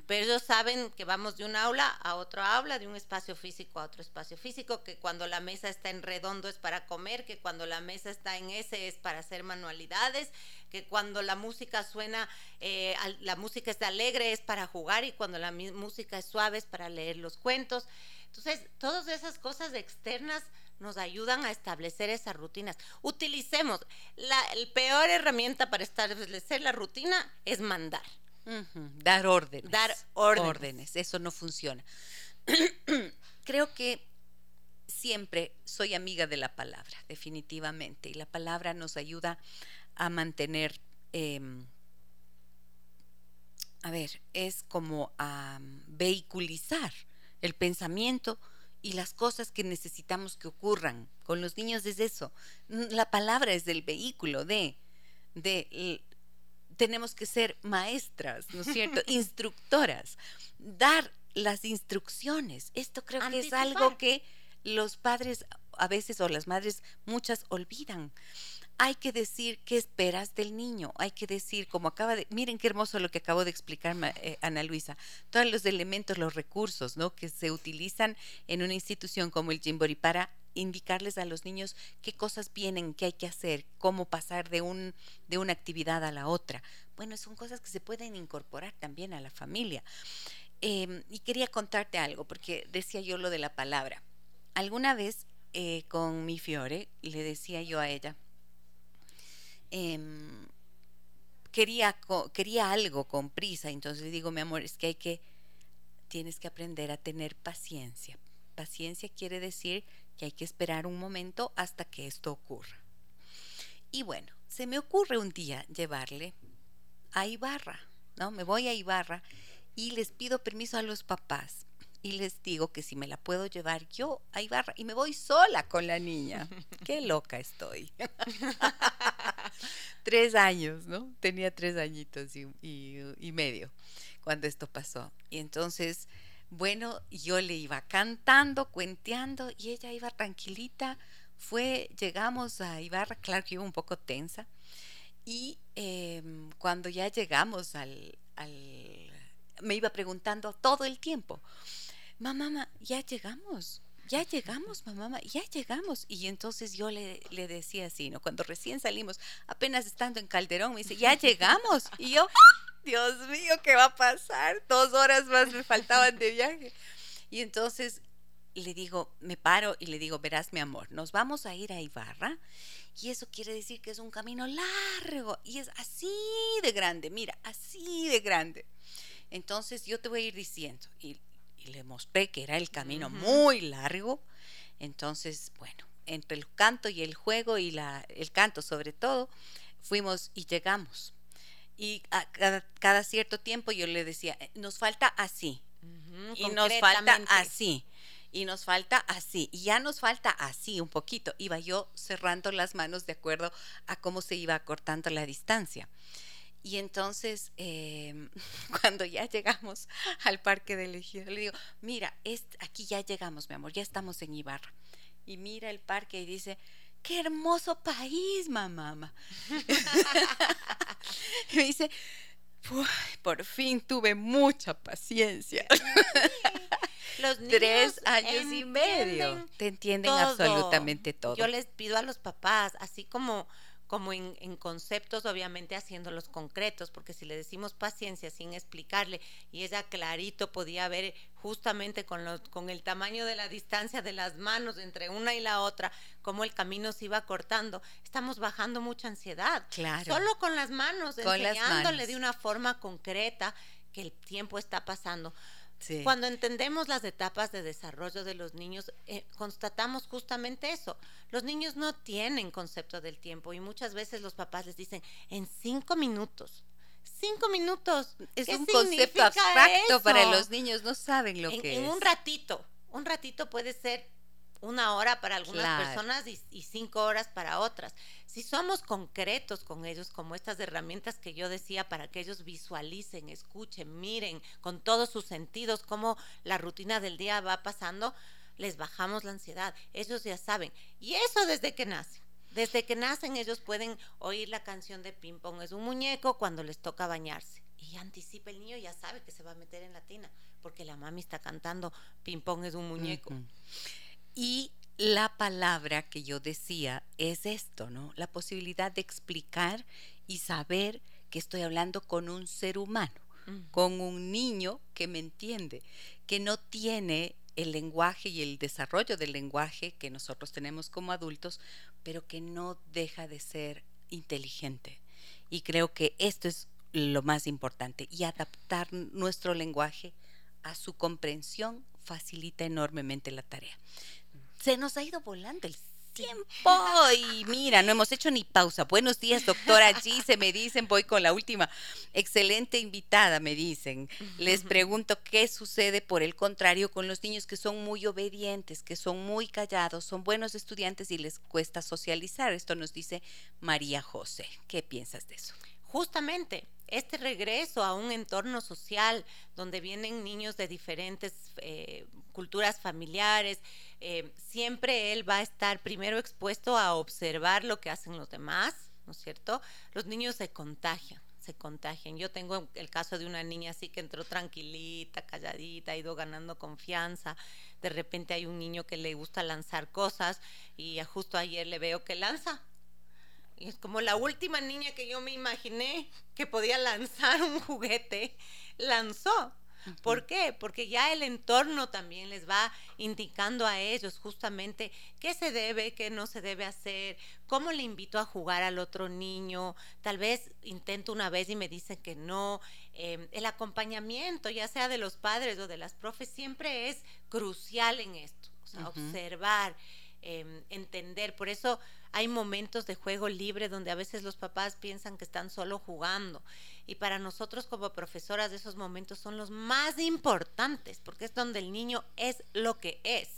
Speaker 3: Pero ellos saben que vamos de un aula a otro aula, de un espacio físico a otro espacio físico, que cuando la mesa está en redondo es para comer, que cuando la mesa está en S es para hacer manualidades, que cuando la música suena, eh, la música es alegre es para jugar y cuando la música es suave es para leer los cuentos. Entonces, todas esas cosas externas nos ayudan a establecer esas rutinas. Utilicemos, la peor herramienta para establecer la rutina es mandar.
Speaker 1: Dar órdenes.
Speaker 3: Dar órdenes.
Speaker 1: Eso no funciona. Creo que siempre soy amiga de la palabra, definitivamente. Y la palabra nos ayuda a mantener, em, a ver, es como a vehiculizar el pensamiento y las cosas que necesitamos que ocurran. Con los niños es eso. La palabra es del vehículo de, de tenemos que ser maestras, ¿no es cierto? Instructoras, dar las instrucciones. Esto creo que es algo que los padres a veces o las madres muchas olvidan. Hay que decir qué esperas del niño, hay que decir, como acaba de, miren qué hermoso lo que acabo de explicar eh, Ana Luisa, todos los elementos, los recursos, ¿no? Que se utilizan en una institución como el Jimbori para indicarles a los niños qué cosas vienen, qué hay que hacer, cómo pasar de, un, de una actividad a la otra. Bueno, son cosas que se pueden incorporar también a la familia. Em, y quería contarte algo, porque decía yo lo de la palabra. Alguna vez eh, con mi Fiore le decía yo a ella, em, quería, quería algo con prisa, entonces digo, mi amor, es que hay que, tienes que aprender a tener paciencia. Paciencia quiere decir que hay que esperar un momento hasta que esto ocurra. Y bueno, se me ocurre un día llevarle a Ibarra, ¿no? Me voy a Ibarra y les pido permiso a los papás y les digo que si me la puedo llevar yo a Ibarra y me voy sola con la niña. Qué loca estoy. tres años, ¿no? Tenía tres añitos y, y medio cuando esto pasó. Y entonces, bueno, yo le iba cantando, cuenteando y ella iba tranquilita. Fue, llegamos a Ibarra, claro que iba un poco tensa. Y em, cuando ya llegamos al, al, me iba preguntando todo el tiempo, mamá, ya llegamos, ya llegamos, mamá, ya llegamos. Y entonces yo le, le, decía así, ¿no? Cuando recién salimos, apenas estando en Calderón, me dice, ya llegamos. Y yo, Dios mío, ¿qué va a pasar? Dos horas más me faltaban de viaje. Y entonces le digo, me paro y le digo, verás mi amor, nos vamos a ir a Ibarra y eso quiere decir que es un camino largo y es así de grande, mira, así de grande. Entonces yo te voy a ir diciendo y, le mostré que era el camino muy largo. Entonces, bueno, entre el canto y el juego y la, el canto sobre todo, fuimos y llegamos. Y a cada, cierto tiempo yo le decía, eh, nos falta así. y nos falta así y nos falta así, y ya nos falta así un poquito. Iba yo cerrando las manos de acuerdo a cómo se iba cortando la distancia. Y entonces, em, cuando ya llegamos al parque del ejido, le digo, mira, es, aquí ya llegamos, mi amor, ya estamos en Ibarra. Y mira el parque y dice, qué hermoso país, mamá. y me dice, por fin tuve mucha paciencia. Los Tres años y medio. Te entienden absolutamente todo.
Speaker 3: Yo les pido a los papás, así como como en, conceptos, obviamente haciéndolos concretos, porque si le decimos paciencia sin explicarle, y ella clarito podía ver justamente con, los, con el tamaño de la distancia de las manos entre una y la otra, cómo el camino se iba cortando, estamos bajando mucha ansiedad. Claro. Solo con las manos, enseñándole de una forma concreta que el tiempo está pasando. Cuando entendemos las etapas de desarrollo de los niños, eh, constatamos justamente eso. Los niños no tienen concepto del tiempo y muchas veces los papás les dicen, en cinco minutos, cinco minutos.
Speaker 1: Es un concepto abstracto para los niños, no saben lo que es.
Speaker 3: En un ratito, un ratito puede ser una hora para algunas personas y, cinco horas para otras. Si somos concretos con ellos, como estas herramientas que yo decía, para que ellos visualicen, escuchen, miren con todos sus sentidos cómo la rutina del día va pasando, les bajamos la ansiedad. Ellos ya saben. Y eso desde que nacen. Desde que nacen ellos pueden oír la canción de ping pong. Es un muñeco cuando les toca bañarse. Y anticipa el niño, ya sabe que se va a meter en la tina, porque la mami está cantando ping pong es un muñeco.
Speaker 1: Y la palabra que yo decía es esto, ¿no? La posibilidad de explicar y saber que estoy hablando con un ser humano, con un niño que me entiende, que no tiene el lenguaje y el desarrollo del lenguaje que nosotros tenemos como adultos, pero que no deja de ser inteligente. Y creo que esto es lo más importante y adaptar nuestro lenguaje a su comprensión facilita enormemente la tarea se nos ha ido volando el tiempo y mira, no hemos hecho ni pausa. Buenos días, doctora G, se me dicen, voy con la última. Excelente invitada, me dicen. Les pregunto qué sucede por el contrario con los niños que son muy obedientes, que son muy callados, son buenos estudiantes y les cuesta socializar. Esto nos dice María José. ¿Qué piensas de eso?
Speaker 3: Justamente, este regreso a un entorno social donde vienen niños de diferentes eh, culturas familiares, eh, siempre él va a estar primero expuesto a observar lo que hacen los demás, ¿no es cierto? Los niños se contagian se contagian. Yo tengo el caso de una niña así que entró tranquilita, calladita, ha ido ganando confianza. De repente hay un niño que le gusta lanzar cosas y justo ayer le veo que lanza es como la última niña que yo me imaginé que podía lanzar un juguete, lanzó. ¿Por qué? Porque ya el entorno también les va indicando a ellos justamente qué se debe, qué no se debe hacer, cómo le invito a jugar al otro niño. Tal vez intento una vez y me dicen que no. Em, el acompañamiento, ya sea de los padres o de las profes, siempre es crucial en esto. O sea, observar, em, entender. Por eso hay momentos de juego libre donde a veces los papás piensan que están solo jugando. Y para nosotros como profesoras esos momentos son los más importantes, porque es donde el niño es lo que es.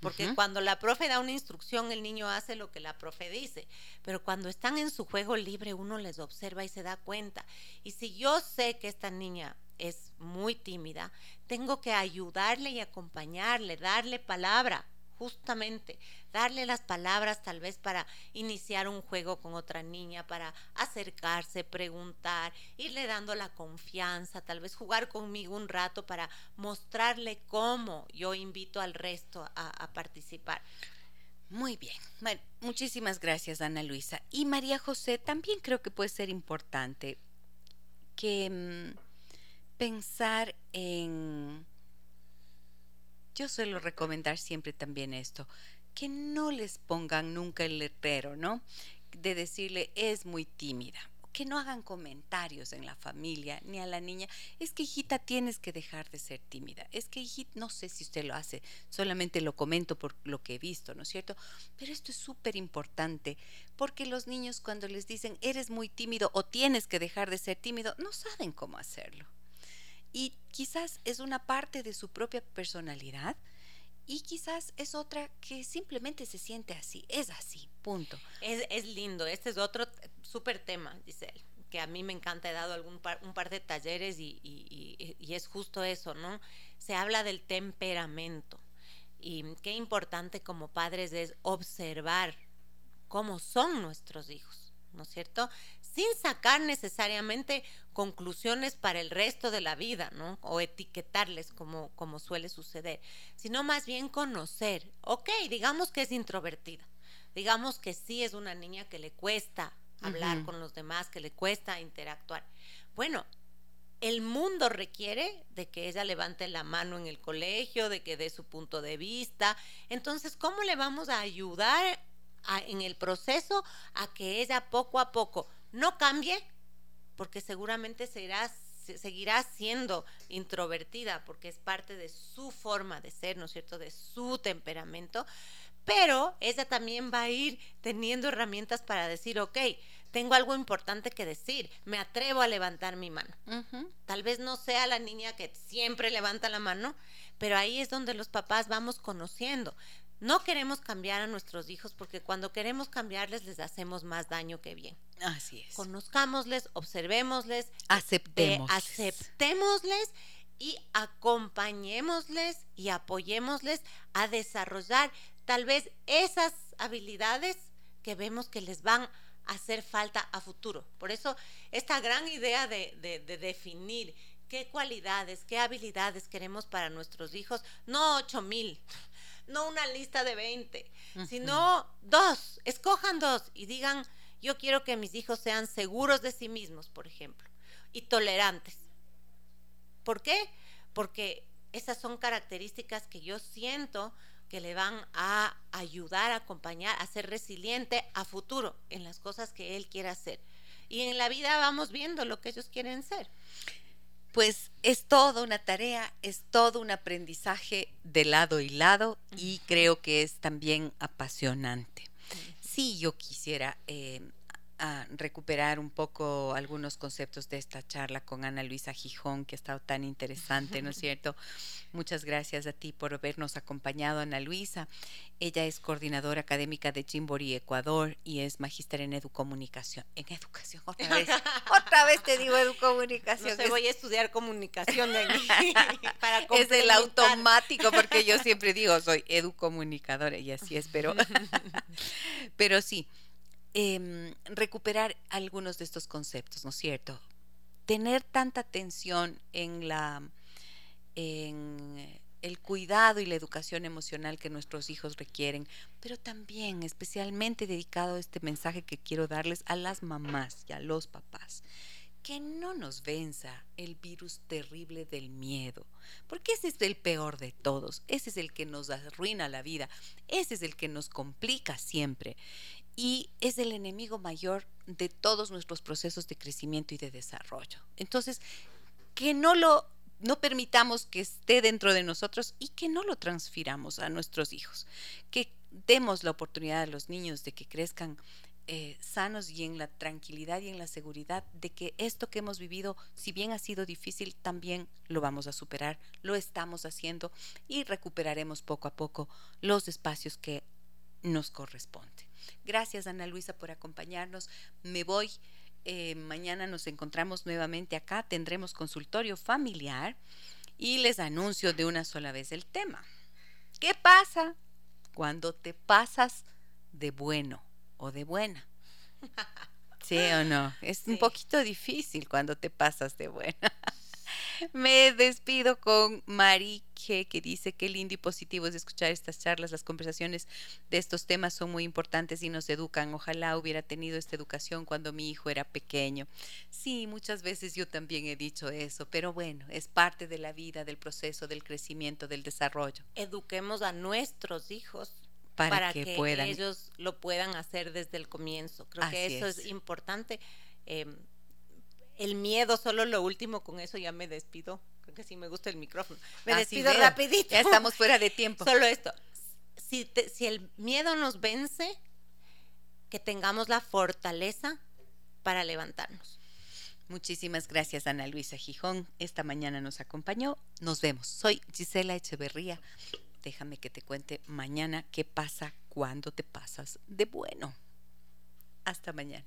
Speaker 3: porque cuando la profe da una instrucción, el niño hace lo que la profe dice, pero cuando están en su juego libre, uno les observa y se da cuenta. Y si yo sé que esta niña es muy tímida, tengo que ayudarle y acompañarle, darle palabra, justamente darle las palabras tal vez para iniciar un juego con otra niña, para acercarse, preguntar, irle dando la confianza, tal vez jugar conmigo un rato para mostrarle cómo yo invito al resto a, participar.
Speaker 1: Muy bien. Bueno, muchísimas gracias, Ana Luisa. Y María José, también creo que puede ser importante que mm, pensar en yo suelo recomendar siempre también esto, que no les pongan nunca el letrero, ¿no? De decirle es muy tímida, que no hagan comentarios en la familia ni a la niña, es que hijita tienes que dejar de ser tímida, es que hijita, no sé si usted lo hace, solamente lo comento por lo que he visto, ¿no es cierto? Pero esto es súper importante, porque los niños cuando les dicen eres muy tímido o tienes que dejar de ser tímido, no saben cómo hacerlo y quizás es una parte de su propia personalidad y quizás es otra que simplemente se siente así, es así, punto.
Speaker 3: Es, lindo, este es otro súper tema, dice él, que a mí me encanta, he dado algún un par de talleres y, y es justo eso, ¿no? Se habla del temperamento y qué importante como padres es observar cómo son nuestros hijos, ¿no es cierto? sin sacar necesariamente conclusiones para el resto de la vida, ¿no? O etiquetarles como, como suele suceder, sino más bien conocer, ok, digamos que es introvertida, digamos que sí es una niña que le cuesta hablar con los demás, que le cuesta interactuar. Bueno, el mundo requiere de que ella levante la mano en el colegio, de que dé su punto de vista. Entonces, ¿cómo le vamos a ayudar en el proceso a que ella poco a poco no cambie, porque seguramente seguirá siendo introvertida, porque es parte de su forma de ser, ¿no es cierto?, de su temperamento, pero ella también va a ir teniendo herramientas para decir, ok, tengo algo importante que decir, me atrevo a levantar mi mano. Tal vez no sea la niña que siempre levanta la mano, pero ahí es donde los papás vamos conociendo. No queremos cambiar a nuestros hijos porque cuando queremos cambiarles les hacemos más daño que bien.
Speaker 1: Así es.
Speaker 3: Conozcámosles, observémosles,
Speaker 1: aceptemos.
Speaker 3: aceptémosles y acompañémosles y apoyémosles a desarrollar tal vez esas habilidades que vemos que les van a hacer falta a futuro. Por eso esta gran idea de, de definir qué cualidades, qué habilidades queremos para nuestros hijos, no ocho mil, no una lista de 20, sino dos, escojan dos y digan, yo quiero que mis hijos sean seguros de sí mismos, por ejemplo, y tolerantes. ¿Por qué? Porque esas son características que yo siento que le van a ayudar a acompañar, a ser resiliente a futuro en las cosas que él quiera hacer. Y en la vida vamos viendo lo que ellos quieren ser
Speaker 1: pues es toda una tarea, es todo un aprendizaje de lado y lado y creo que es también apasionante. Sí, yo quisiera eh, a recuperar un poco algunos conceptos de esta charla con Ana Luisa Gijón, que ha estado tan interesante, ¿no es cierto? Muchas gracias a ti por habernos acompañado, Ana Luisa. Ella es coordinadora académica de Chimbori, Ecuador, y es magíster en educomunicación. En educación, otra vez. otra vez te digo educomunicación.
Speaker 3: No voy a estudiar comunicación
Speaker 1: para Es el automático, porque yo siempre digo, soy educomunicadora, y así es, pero, pero sí. Em, recuperar algunos de estos conceptos, ¿no es cierto? Tener tanta atención en la en el cuidado y la educación emocional que nuestros hijos requieren, pero también especialmente dedicado a este mensaje que quiero darles a las mamás y a los papás que no nos venza el virus terrible del miedo, porque ese es el peor de todos, ese es el que nos arruina la vida, ese es el que nos complica siempre y es el enemigo mayor de todos nuestros procesos de crecimiento y de desarrollo. Entonces, que no lo no permitamos que esté dentro de nosotros y que no lo transfiramos a nuestros hijos, que demos la oportunidad a los niños de que crezcan eh, sanos y en la tranquilidad y en la seguridad de que esto que hemos vivido, si bien ha sido difícil, también lo vamos a superar, lo estamos haciendo y recuperaremos poco a poco los espacios que nos corresponden. Gracias Ana Luisa por acompañarnos. Me voy. Eh, mañana nos encontramos nuevamente acá. Tendremos consultorio familiar y les anuncio de una sola vez el tema. ¿Qué pasa cuando te pasas de bueno? o de buena. ¿Sí o no? Es un poquito difícil cuando te pasas de buena. Me despido con Marique, que dice que lindo y positivo es escuchar estas charlas. Las conversaciones de estos temas son muy importantes y nos educan. Ojalá hubiera tenido esta educación cuando mi hijo era pequeño. Sí, muchas veces yo también he dicho eso, pero bueno, es parte de la vida, del proceso, del crecimiento, del desarrollo.
Speaker 3: Eduquemos a nuestros hijos para, que, ellos lo puedan hacer desde el comienzo. Creo que eso es, importante. Em, el miedo, solo lo último, con eso ya me despido. Creo que sí me gusta el micrófono. Me despido rapidito.
Speaker 1: Ya estamos fuera de tiempo.
Speaker 3: Solo esto. Si, si el miedo nos vence, que tengamos la fortaleza para levantarnos.
Speaker 1: Muchísimas gracias, Ana Luisa Gijón. Esta mañana nos acompañó. Nos vemos. Soy Gisela Echeverría déjame que te cuente mañana qué pasa cuando te pasas de bueno. Hasta mañana.